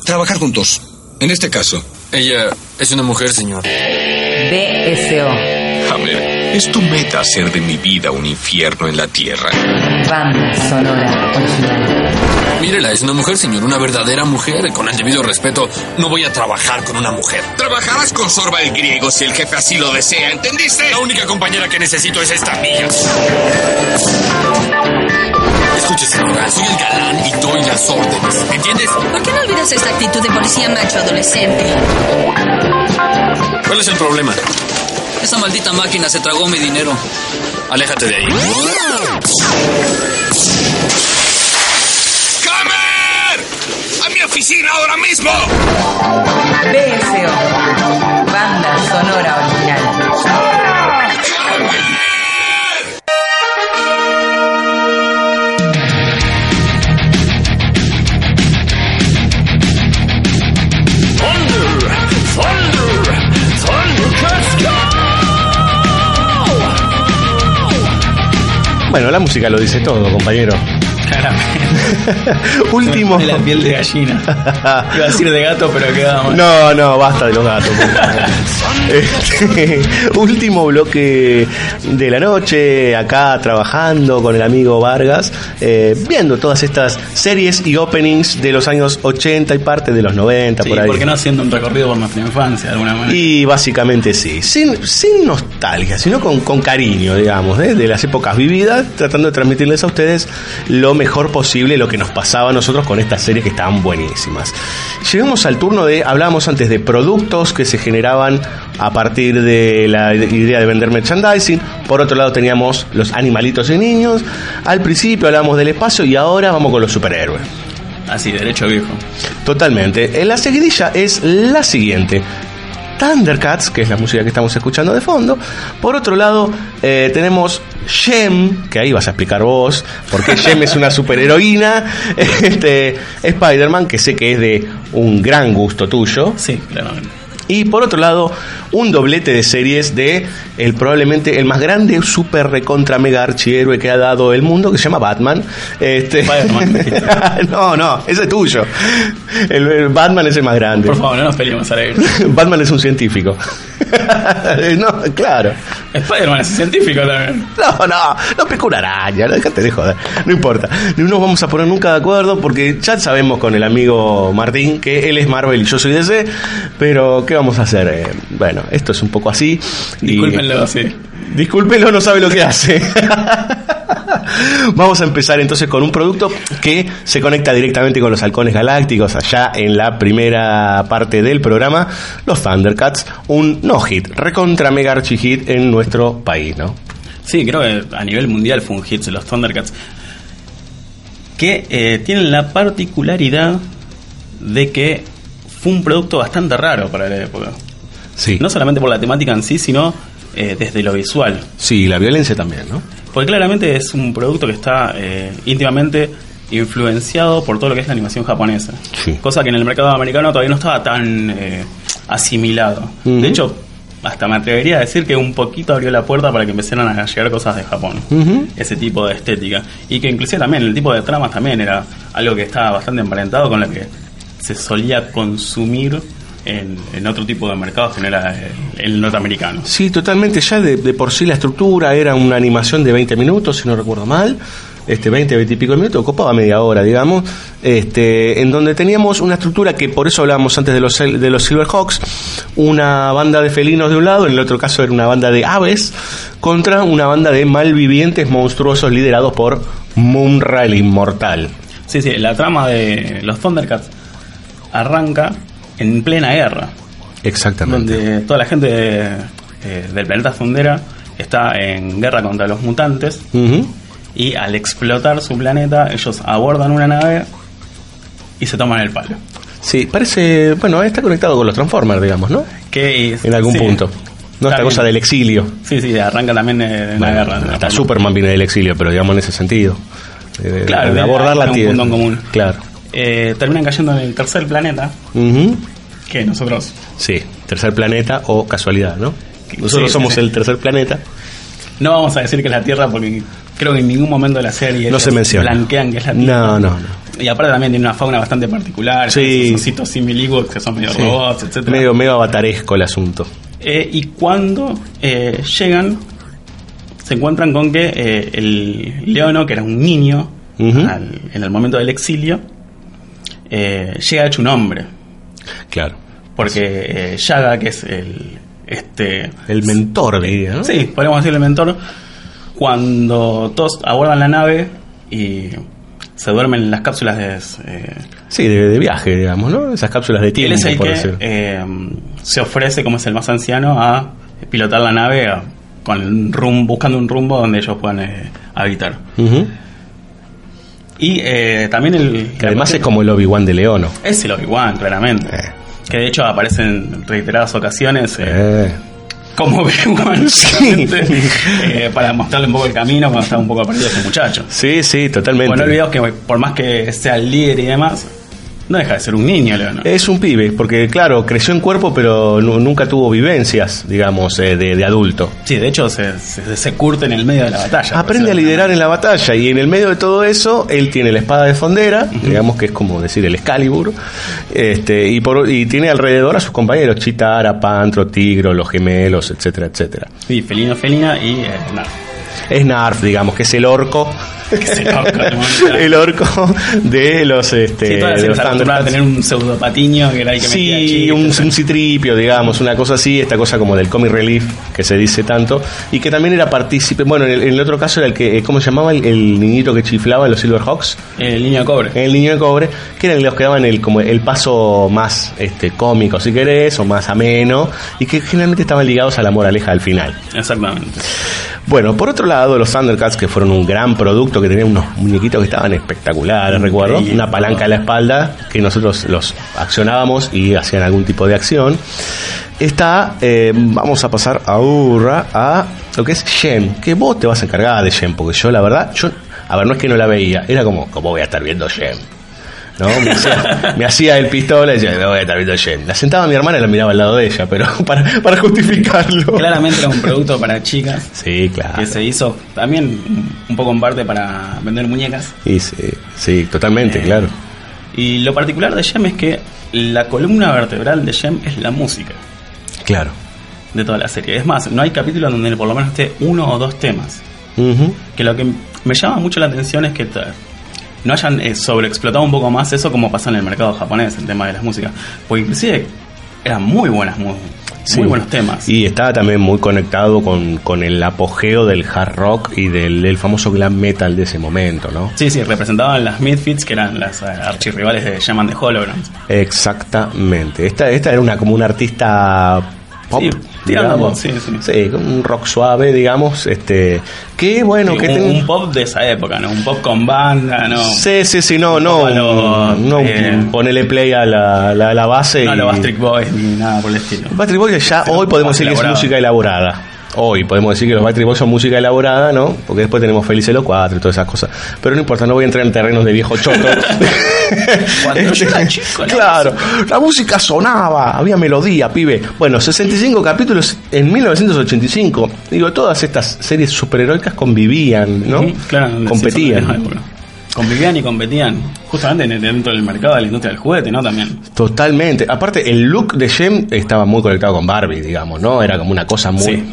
trabajar juntos. En este caso. Ella es una mujer, señor. BSO. Hammer, es tu meta hacer de mi vida un infierno en la tierra. Banda sonora original. Mírela, es una mujer, señor, una verdadera mujer. Con el debido respeto, no voy a trabajar con una mujer. Trabajarás con Sorba el griego si el jefe así lo desea, ¿entendiste? La única compañera que necesito es esta mía. Escuche, señora, soy el galán y doy las órdenes. ¿Entiendes? ¿Por qué no olvidas esta actitud de policía macho adolescente? ¿Cuál es el problema? Esa maldita máquina se tragó mi dinero. Aléjate de ahí. ¡Hammer! ¡A mi oficina ahora mismo! BSO. Bueno, la música lo dice todo, compañero. Último. la piel de gallina. Iba a decir de gato, pero quedaba mal. No, no, basta de los gatos. Este, último bloque de la noche, acá trabajando con el amigo Vargas, eh, viendo todas estas series y openings de los años 80 y parte de los 90 Sí, por ahí. ¿por qué no haciendo un recorrido por nuestra infancia de alguna manera? Y básicamente sí, sin, sin nostalgia, sino con, con cariño, digamos, ¿eh? de las épocas vividas, tratando de transmitirles a ustedes lo mejor posible, lo que nos pasaba a nosotros con estas series que estaban buenísimas. Llegamos al turno de, hablábamos antes de productos que se generaban a partir de la idea de vender merchandising, por otro lado teníamos los animalitos y niños, al principio hablábamos del espacio y ahora vamos con los superhéroes. Así, derecho viejo. Totalmente. Eh, La seguidilla es la siguiente. Thundercats, que es la música que estamos escuchando de fondo. Por otro lado, eh, tenemos Shem, que ahí vas a explicar vos, porque Shem es una superheroína. Este, Spider-Man, que sé que es de un gran gusto tuyo. Sí, claro. Y por otro lado, un doblete de series de el probablemente el más grande super recontra mega archihéroe que ha dado el mundo, que se llama Batman. Este... no, no, ese es tuyo. El, el Batman es el más grande. Por favor, no nos peleemos aire. Batman es un científico. no, claro. Spider-Man es científico también. No, no, no pesca una araña, déjate de joder. No importa. No nos vamos a poner nunca de acuerdo porque ya sabemos con el amigo Martín que él es Marvel y yo soy DC, pero ¿qué vamos a hacer? Eh, bueno, esto es un poco así. y- Discúlpenlo, sí. Discúlpenlo, no sabe lo que hace. Vamos a empezar entonces con un producto que se conecta directamente con los halcones galácticos allá en la primera parte del programa, los Thundercats, un no hit, recontra mega archi hit en nuestro país, ¿no? Sí, creo que a nivel mundial fue un hit los Thundercats. Que eh, tienen la particularidad de que fue un producto bastante raro para la época. Sí. No solamente por la temática en sí, sino eh, desde lo visual. Sí, la violencia también, ¿no? Porque claramente es un producto que está eh, íntimamente influenciado por todo lo que es la animación japonesa. Cosa que en el mercado americano todavía no estaba tan eh, asimilado. De hecho, hasta me atrevería a decir que un poquito abrió la puerta para que empezaran a llegar cosas de Japón. Ese tipo de estética. Y que inclusive también el tipo de tramas también era algo que estaba bastante emparentado con lo que se solía consumir en, en otro tipo de mercados que no era el, el norteamericano. Sí, totalmente. Ya de, de por sí la estructura era una animación de 20 minutos, si no recuerdo mal. Este, 20, 20 y pico de minutos, ocupaba media hora, digamos. Este, en donde teníamos una estructura que por eso hablábamos antes de los, de los Silverhawks, una banda de felinos de un lado, en el otro caso era una banda de aves, contra una banda de malvivientes monstruosos liderados por Munra el Inmortal. Sí, sí, la trama de los Thundercats arranca en plena guerra. Exactamente. Donde toda la gente eh, del planeta Fundera está en guerra contra los mutantes y al explotar su planeta ellos abordan una nave y se toman el palo. Sí, parece, bueno, está conectado con los Transformers, digamos, ¿no? Que es- En algún sí. punto. No esta cosa del exilio. Sí, sí, arranca también eh, en la guerra. hasta Superman viene del exilio, pero digamos en ese sentido. De, de- Claro, de abordar la un tierra. punto en común. Claro. Eh, terminan cayendo en el tercer planeta que nosotros Sí, tercer planeta o casualidad, ¿no? Nosotros Sí, somos sí. el tercer planeta. no vamos a decir que es la Tierra porque creo que en ningún momento de la serie No se menciona. blanquean que es latino. No, no, no. Y aparte también tiene una fauna bastante particular, Sí. esos ositos similiguos que son medio Sí. robots, etcétera. Medio, medio avataresco el asunto. Eh, y cuando eh, llegan, se encuentran con que eh, el Leono, que era un niño al- en el momento del exilio, eh, llega hecho un hombre. Claro. Porque eh, Yaga, que es el este El mentor, diría, ¿no? Sí, podríamos decir el mentor. Cuando todos abordan la nave y se duermen en las cápsulas de. eh, Sí, de, de viaje, digamos, ¿no? Esas cápsulas de él tiempo, es el por que decir. eh, se ofrece, como es el más anciano, a pilotar la nave a- con rum- buscando un rumbo donde ellos puedan eh, habitar. Y eh, también el. Que además es como el Obi-Wan de Leono. Es el Obi-Wan, claramente. Eh. Que de hecho aparece en reiteradas ocasiones. eh, como Obi-Wan, justamente, eh, para mostrarle un poco el camino cuando está un poco perdido ese muchacho. Sí, sí, totalmente. Bueno, no olvidemos que por más que sea el líder y demás, no deja de ser un niño, Leonor. Es un pibe, porque claro, creció en cuerpo, pero nu- nunca tuvo vivencias, digamos, eh, de, de adulto. Sí, de hecho se, se, se curte en el medio de la batalla. Aprende a liderar en la batalla y en el medio de todo eso, él tiene la espada de fondera, digamos que es como decir el Excalibur, este, y, por, y tiene alrededor a sus compañeros, Chitara, Pantro, Tigro, los gemelos, etcétera, etcétera. Sí, felino, felina y eh, nada. Es Narf, digamos, que es el orco. es el orco, el orco de los este Sí, todas de los a tener un pseudo patiño que era el que Sí, chistes. un, un citripio, digamos, una cosa así, esta cosa como del comic relief que se dice tanto, y que también era partícipe, bueno, en el, en el otro caso era el que, eh, ¿cómo se llamaba? El, el niñito que chiflaba en los Silverhawks. El niño de cobre. El niño de cobre, que eran los que daban el, como el paso más este, cómico, si querés, o más ameno, y que generalmente estaban ligados a la moraleja al final. Exactamente. Bueno, por otro lado, los Thundercats, que fueron un gran producto, que tenían unos muñequitos que estaban espectaculares, recuerdo, una palanca a la espalda, que nosotros los accionábamos y hacían algún tipo de acción. Está, eh, vamos a pasar ahora a lo que es Shem, que vos te vas a encargar de Shem, porque yo la verdad, yo, a ver, no es que no la veía, era como, ¿cómo voy a estar viendo Shem? ¿No? Me hacía, me hacía el pistola y decía, no voy a estar viendo. La sentaba mi hermana y la miraba al lado de ella, pero para, para justificarlo. Claramente era un producto para chicas. Sí, claro. Que se hizo también un poco en parte para vender muñecas. Y sí, sí, totalmente, claro. Y lo particular de Gem es que la columna vertebral de Gem es la música Claro. de toda la serie. Es más, no hay capítulo donde por lo menos esté uno o dos temas. Que lo que me llama mucho la atención es que no hayan eh, sobreexplotado un poco más eso como pasa en el mercado japonés, el tema de las músicas. Porque inclusive eran muy buenas, muy, Sí. muy buenos temas. Y estaba también muy conectado con, con el apogeo del hard rock y del, del famoso glam metal de ese momento, ¿no? Sí, sí, representaban las Midfits, que eran las eh, archirrivales de Shaman de Holograms. Exactamente. Esta, esta era una como una artista pop, Sí, digamos. sí, sí. con un rock suave, digamos, este que bueno, Sí, que un, ten- un pop de esa época, ¿no? Un pop con banda, ¿no? Sí, sí, sí, no, no, lo, no eh, ponele play a la, la, la base No, y... los Backstreet Boys ni nada por el estilo. Backstreet Boys ya hoy podemos decir que es música elaborada. Hoy podemos decir que los Backstreet Boys son música elaborada, ¿no? Porque después tenemos Felices los Cuatro y todas esas cosas. Pero no importa, no voy a entrar en terrenos de viejo choto. Cuando yo era chico, la claro, la música sonaba, había melodía, pibe. Bueno, 65 capítulos en 1985. Digo, todas estas series superheroicas convivían, ¿no? Ujú, claro, Competían. Convivían y competían. Justamente en- dentro del mercado de la industria del juguete, ¿no? También. Totalmente. Aparte, el look de Jem estaba muy conectado con Barbie, digamos, ¿no? Era como una cosa muy, Sí.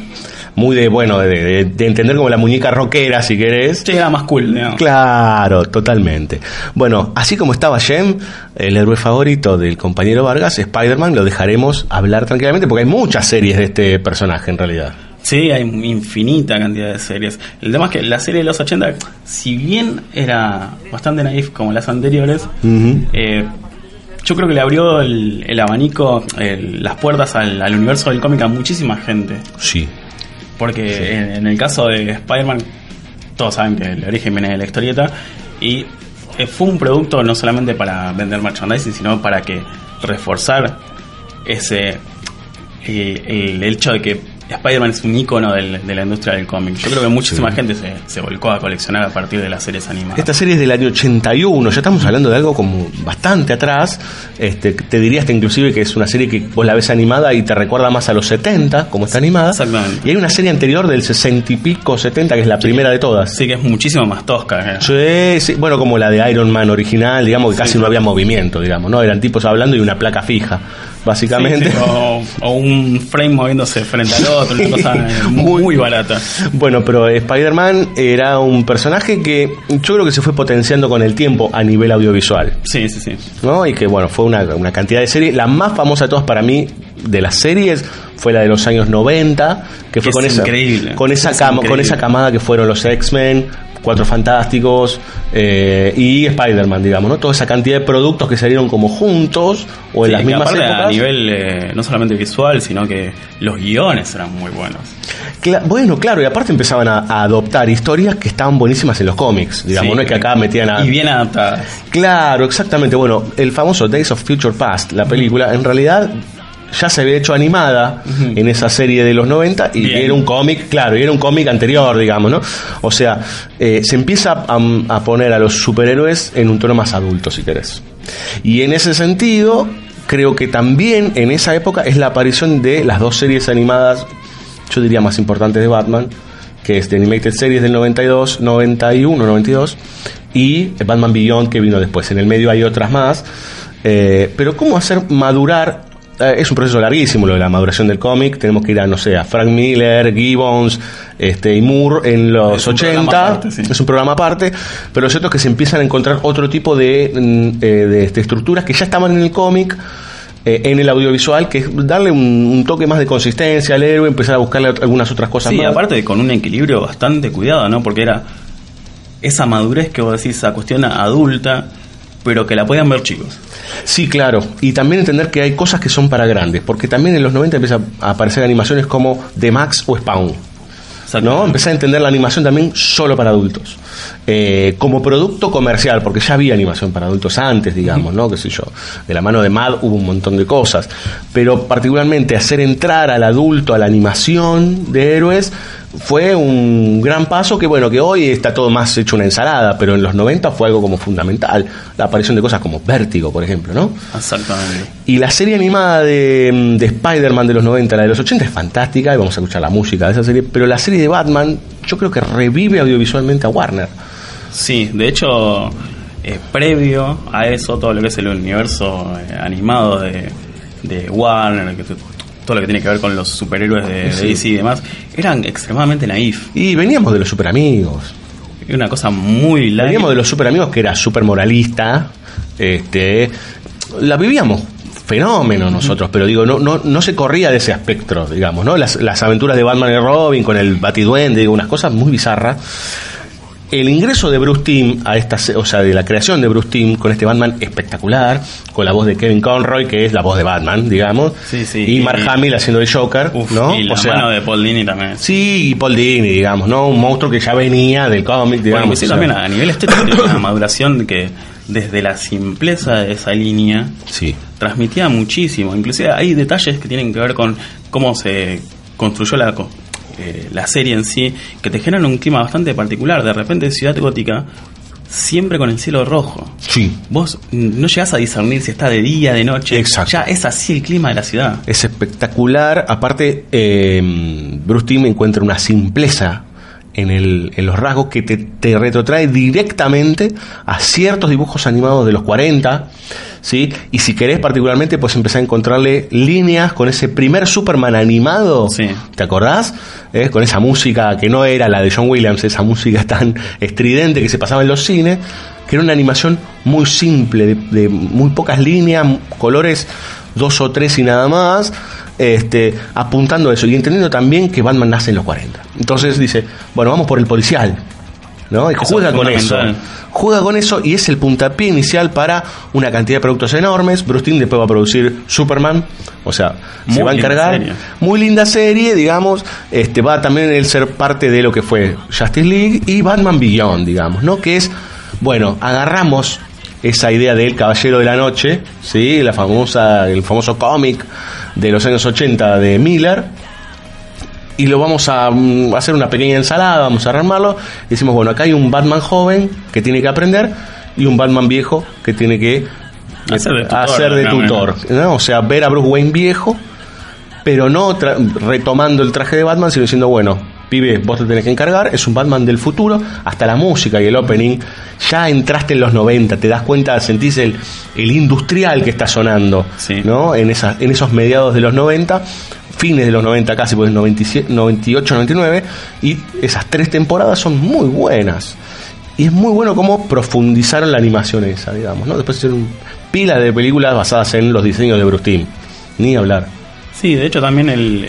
muy de, bueno, de, de- de entender como la muñeca rockera, si querés. Sí, era más cool, digamos. Claro, totalmente. Bueno, así como estaba Jem, el héroe favorito del compañero Vargas, Spider-Man, lo dejaremos hablar tranquilamente porque hay muchas series de este personaje en realidad. Sí, hay infinita cantidad de series. El tema es que la serie de los 80, si bien era bastante naif como las anteriores, eh, yo creo que le abrió el, el abanico, el- las puertas al, al universo del cómic a muchísima gente. Sí. Porque en, en el caso de Spider-Man, todos saben que el origen viene de la historieta y eh, fue un producto no solamente para vender merchandising, sino para que reforzar ese eh, el hecho de que Spider-Man es un icono del- de la industria del cómic. Yo creo que muchísima gente se, se volcó a coleccionar a partir de las series animadas. Esta serie es del año 81, ya estamos hablando de algo como bastante atrás. Este, te diría hasta inclusive que es una serie que vos la ves animada y te recuerda más a los 70, como está animada. Y hay una serie anterior del 60 y pico, 70, que es la primera de todas. Sí, que es muchísimo más tosca. eh. Sí, sí, bueno, como la de Iron Man original, digamos que casi no había movimiento, digamos, ¿no? Eran tipos hablando y una placa fija, básicamente. Sí, sí, o, o un frame moviéndose frente al otro, una cosa muy, muy barata. Bueno, pero Spider-Man era un personaje que yo creo que se fue potenciando con el tiempo a nivel audiovisual. Sí, sí, sí. ¿no? Y que bueno, fue una, una cantidad de series. La más famosa de todas para mí de las series fue la de los años 90, que fue Es con esa, increíble. con esa Es cama- increíble. con esa camada que fueron los X-Men, Cuatro Fantásticos eh, y Spider-Man, digamos, ¿no? Toda esa cantidad de productos que salieron como juntos o en Sí, las mismas épocas. a nivel eh, no solamente visual, sino que los guiones eran muy buenos. Cla- bueno, claro, y aparte empezaban a, a adoptar historias que estaban buenísimas en los cómics, digamos, Sí. no es que acá metían a... Y bien adaptadas. Claro, exactamente. Bueno, el famoso Days of Future Past, la película, en realidad ya se había hecho animada en esa serie de los 90 y Bien. era un cómic, claro, y era un cómic anterior, digamos, ¿no? O sea, eh, se empieza a, a poner a los superhéroes en un tono más adulto, si querés. Y en ese sentido, creo que también en esa época es la aparición de las dos series animadas, yo diría más importantes de Batman, que es The Animated Series del 92, 91, 92 y Batman Beyond que vino después. En el medio hay otras más. Eh, pero cómo hacer madurar es un proceso larguísimo lo de la maduración del cómic. Tenemos que ir a, no sé, a Frank Miller, Gibbons este, y Moore en los Es un 80. programa aparte, sí. Es un programa aparte. Pero lo cierto es que se empiezan a encontrar otro tipo de, mm, eh, de, de estructuras que ya estaban en el cómic. eh, en el audiovisual, que es darle un, un toque más de consistencia al héroe, empezar a buscarle algunas otras cosas Sí, más. aparte de con un equilibrio bastante cuidado, ¿no? Porque era esa madurez que vos decís, esa cuestión adulta, pero que la podían ver chicos. Sí, claro. Y también entender que hay cosas que son para grandes, porque también en los 90 empieza a aparecer animaciones como The Max o Spawn. ¿No? Empecé a entender la animación también solo para adultos. Eh, como producto comercial, porque ya había animación para adultos antes, digamos, ¿no? Qué sé yo. De la mano de Mad hubo un montón de cosas. Pero particularmente hacer entrar al adulto a la animación de héroes fue un gran paso que, bueno, que hoy está todo más hecho una ensalada, pero en los 90 fue algo como fundamental. La aparición de cosas como Vértigo, por ejemplo, ¿no? Exactamente. Y la serie animada de, de Spider-Man de los 90, la de los 80, es fantástica y vamos a escuchar la música de esa serie, pero la serie de Batman yo creo que revive audiovisualmente a Warner. Sí, de hecho, eh, previo a eso, todo lo que es el universo eh, animado de, de Warner, que todo lo que tiene que ver con los superhéroes de, de Sí. DC y demás, eran extremadamente naif. Y veníamos de los super amigos. Era una cosa muy light. Veníamos de los super amigos que era super moralista. Este, la vivíamos fenómeno nosotros, pero digo, no, no, no se corría de ese espectro, digamos, ¿no? Las, las aventuras de Batman y Robin con el Batiduende, digo, unas cosas muy bizarras. El ingreso de Bruce Timm a esta, o sea, de la creación de Bruce Timm con este Batman espectacular, con la voz de Kevin Conroy, que es la voz de Batman, digamos, Sí, sí. y Mark Hamill haciendo el Joker, ¿no? Y la O sea, mano de Paul Dini también. Sí, y Paul Dini, digamos, ¿no? Un monstruo que ya venía del cómic, digamos. Bueno, sí, también a nivel estético tiene una maduración que desde la simpleza de esa línea sí. transmitía muchísimo. Inclusive hay detalles que tienen que ver con cómo se construyó la, eh, la serie en sí, que te generan un clima bastante particular. De repente Ciudad Gótica, siempre con el cielo rojo. Sí. Vos no llegás a discernir si está de día, de noche. Exacto. Ya es así el clima de la ciudad. Es espectacular. Aparte, eh, Bruce Timm encuentra una simpleza en, el, en los rasgos que te, te retrotrae directamente a ciertos dibujos animados de los 40. ¿Sí? Y si querés particularmente, pues empezar a encontrarle líneas con ese primer Superman animado. ¿Te acordás? Eh, Con esa música que no era la de John Williams, esa música tan estridente que se pasaba en los cines, que era una animación muy simple, de, de muy pocas líneas, colores dos o tres y nada más, este, apuntando a eso y entendiendo también que Batman nace en los 40. Entonces dice, bueno, vamos por el policial, ¿no? Y Eso juega es con eso. Juega con eso y es el puntapié inicial para una cantidad de productos enormes. Bruce Timm después va a producir Superman, o sea, se Muy va a linda encargar. serie. Muy linda serie, digamos. Este va también el ser parte de lo que fue Justice League y Batman Beyond, digamos, ¿no? Que es, bueno, agarramos esa idea del Caballero de la Noche, ¿sí? La famosa, el famoso cómic de los años 80 de Miller y lo vamos a mm, hacer una pequeña ensalada, vamos a armarlo. Y decimos, bueno, acá hay un Batman joven que tiene que aprender y un Batman viejo que tiene que Hacer de tutor, hacer de tutor, ¿no? O sea, ver a Bruce Wayne viejo, pero no tra- retomando el traje de Batman, sino diciendo, bueno, pibe, vos te tenés que encargar, es un Batman del futuro, hasta la música y el opening, ya entraste en los 90, te das cuenta, sentís el, el industrial que está sonando, ¿no? En, esa, en esos mediados de los 90, fines de los 90 casi, pues 97, 98, 99, y esas tres temporadas son muy buenas. Y es muy bueno cómo profundizaron la animación esa, digamos, ¿no? Después hicieron pila de películas basadas en los diseños de Bruce Timm. Ni hablar. Sí, de hecho también el,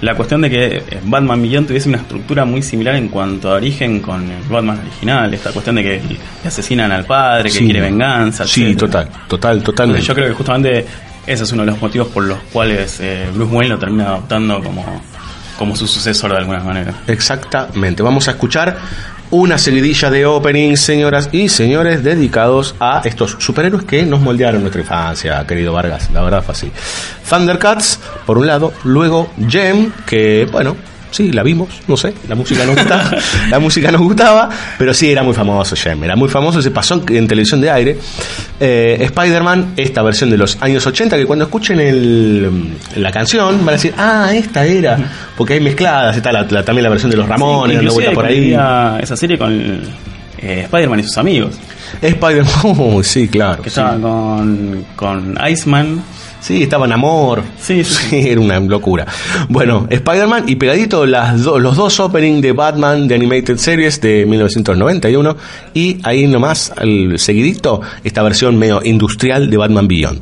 la cuestión de que Batman Millón tuviese una estructura muy similar en cuanto a origen con el Batman original, esta cuestión de que le asesinan al padre, que Sí. quiere venganza. Sí, etcétera. total, total, totalmente. Yo creo que justamente ese es uno de los motivos por los cuales eh, Bruce Wayne lo termina adoptando como, como su sucesor de alguna manera. Exactamente. Vamos a escuchar una seguidilla de openings, señoras y señores, dedicados a estos superhéroes que nos moldearon nuestra infancia, querido Vargas. La verdad fue así. Thundercats, por un lado, luego Gem, que, bueno, sí, la vimos, no sé, la música nos gustaba, la música nos gustaba, pero sí, era muy famoso Gem, era muy famoso, se pasó en, televisión de aire. Eh, Spider-Man, esta versión de los años 80, que cuando escuchen el, la canción van a decir, ah, esta era, porque hay mezcladas, está la- la- también la versión de los Ramones, Sí, vuelta por ahí. esa serie con eh, Spider-Man y sus amigos. Spider-Man, oh, sí, claro. Que estaba con, con Iceman. Sí, estaba en amor. Sí, sí, era una locura. Bueno, Spider-Man y pegadito las do- los dos openings de Batman de Animated Series de 1991 y ahí nomás, al seguidito, esta versión medio industrial de Batman Beyond.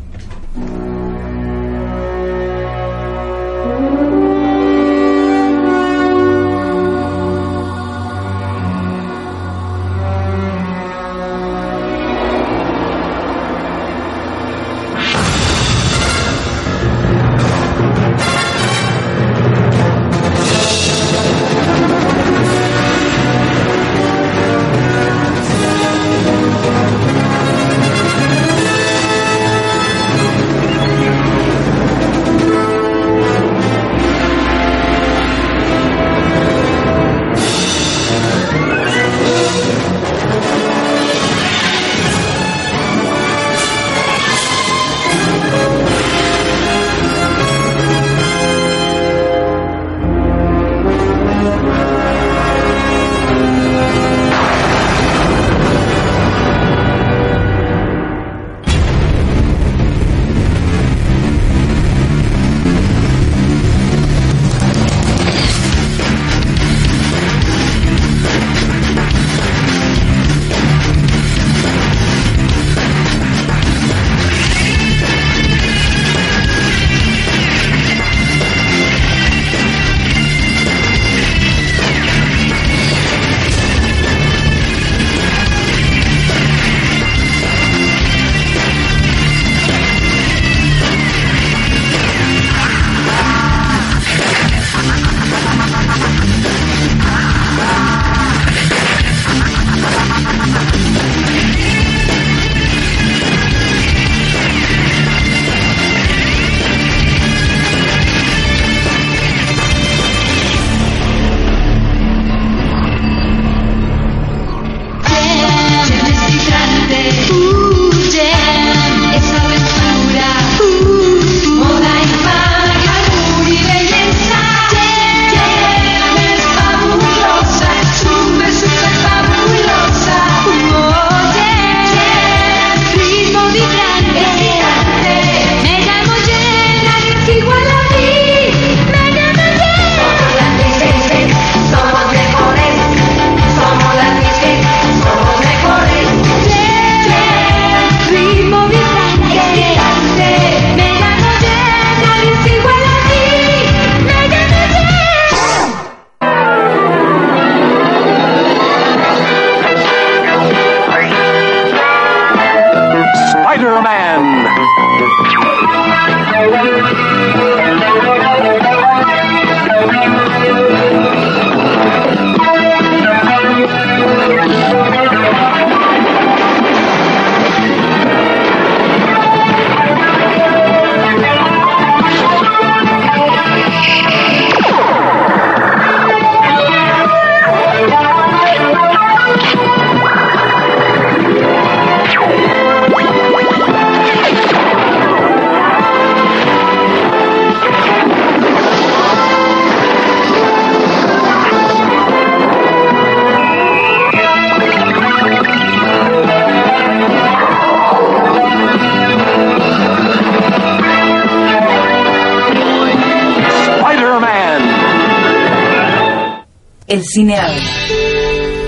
Cine habla.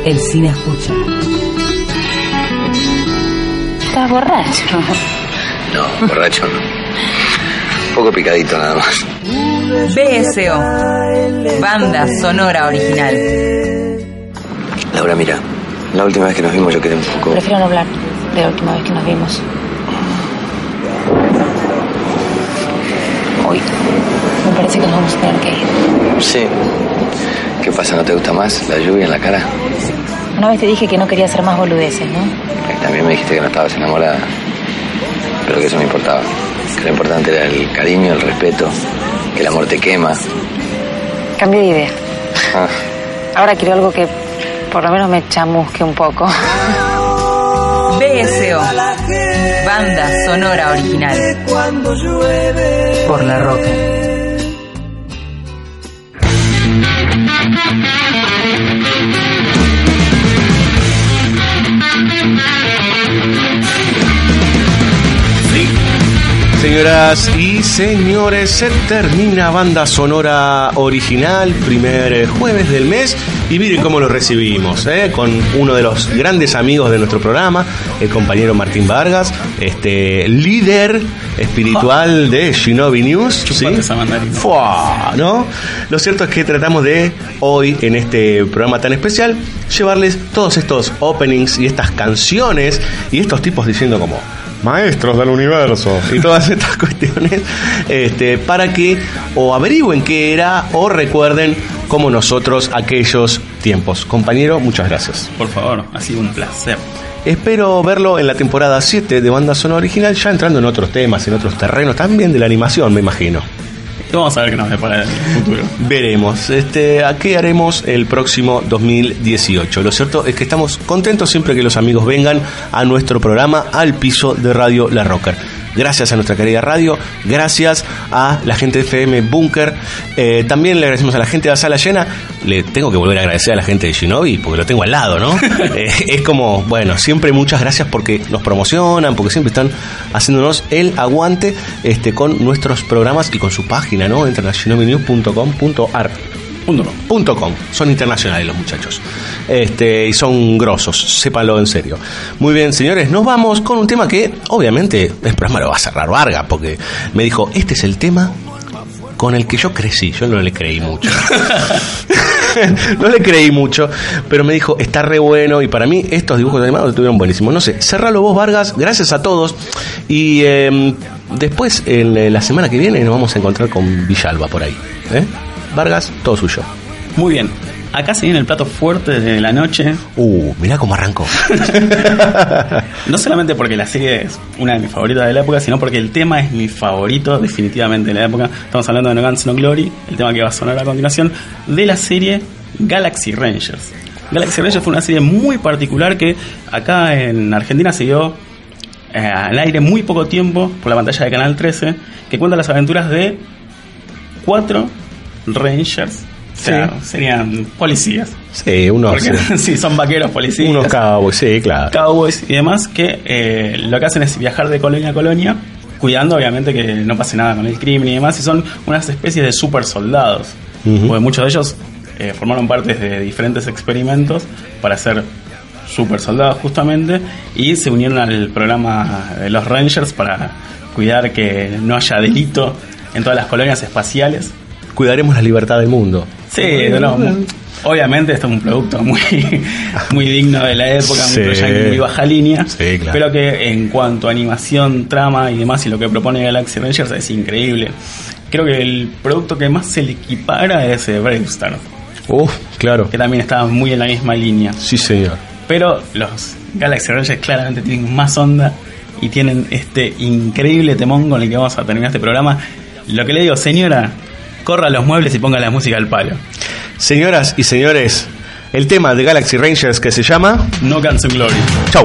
El cine escucha. Estás borracho. No, borracho no. Un poco picadito nada más. BSO. Banda sonora original. Laura, mira, la última vez que nos vimos yo quedé un poco... Prefiero no hablar de la última vez que nos vimos. Hoy. Me parece que nos vamos a tener que ir. Sí. ¿Qué pasa? ¿No te gusta más la lluvia en la cara? Una vez te dije que no quería hacer más boludeces, ¿no? Y También me dijiste que no estabas enamorada. Pero que eso no importaba. Que lo importante era el cariño, el respeto, que el amor te quema. Cambié de idea. Ah, Ahora quiero algo que por lo menos me chamusque un poco. BSO. Banda sonora original. Por la roca. Señoras y señores, se termina banda sonora original, primer eh, jueves del mes, y miren cómo lo recibimos, ¿eh? con uno de los grandes amigos de nuestro programa, el compañero Martín Vargas, este líder espiritual de Shinobi News. ¿sí? Fua, ¿no? Lo cierto es que tratamos de hoy, en este programa tan especial, llevarles todos estos openings y estas canciones y estos tipos diciendo como maestros del universo y todas estas cuestiones este, para que o averigüen qué era o recuerden como nosotros aquellos tiempos. Compañero, muchas gracias. Por favor, ha sido un placer. Espero verlo en la temporada 7 de Banda Sonora Original, ya entrando en otros temas, en otros terrenos, también de la animación, me imagino. Vamos a ver qué nos depara el futuro. Veremos. Este, ¿A qué haremos el próximo 2018? Lo cierto es que estamos contentos siempre que los amigos vengan a nuestro programa, al piso de Radio La Rocker. Gracias a nuestra querida radio, gracias a la gente de FM Bunker. Eh, también le agradecemos a la gente de la sala llena. Le tengo que volver a agradecer a la gente de Shinobi porque lo tengo al lado, ¿no? Eh, es como, bueno, siempre muchas gracias porque nos promocionan, porque siempre están haciéndonos el aguante este, con nuestros programas y con su página, ¿no? Entran a shinobinews.com.ar. Com. Son internacionales los muchachos. Este, y son grosos, sépanlo en serio. Muy bien, señores, nos vamos con un tema que, obviamente, el programa lo va a cerrar Varga, porque me dijo, este es el tema con el que yo crecí. Yo no le creí mucho. no le creí mucho, pero me dijo, está re bueno y para mí estos dibujos animados estuvieron buenísimos. No sé, cerralo vos, Vargas, gracias a todos. Y eh, después, en la semana que viene, nos vamos a encontrar con Villalba por ahí. ¿eh? Vargas, todo suyo. Muy bien. Acá se viene el plato fuerte de la noche. Uh, mirá cómo arrancó. no solamente porque la serie es una de mis favoritas de la época, sino porque el tema es mi favorito definitivamente de la época. Estamos hablando de No Guns No Glory, el tema que va a sonar a continuación, de la serie Galaxy Rangers. Galaxy Rangers fue una serie muy particular que acá en Argentina se dio eh, al aire muy poco tiempo por la pantalla de Canal 13, que cuenta las aventuras de cuatro Rangers. O sea, serían policías. Sí, unos, Porque, sí, son vaqueros policías. unos cowboys, sí, claro. cowboys y demás que eh, lo que hacen es viajar de colonia a colonia, cuidando obviamente que no pase nada con el crimen y demás, y son unas especies de super soldados. Porque muchos de ellos eh, formaron parte de diferentes experimentos para ser super soldados justamente, y se unieron al programa de los Rangers para cuidar que no haya delito en todas las colonias espaciales. Cuidaremos la libertad del mundo. Sí, no, obviamente esto es un producto muy, muy digno de la época, Sí. muy, baja línea, Sí, claro. pero que en cuanto a animación, trama y demás, y lo que propone Galaxy Rangers es increíble. Creo que el producto que más se le equipara es eh, Brave Star, Uf, claro. que también está muy en la misma línea. Sí, señor. Pero los Galaxy Rangers claramente tienen más onda y tienen este increíble temón con el que vamos a terminar este programa. Lo que le digo, señora, corra los muebles y ponga la música al palo. Señoras y señores, el tema de Galaxy Rangers que se llama No Guns Glory. Chau.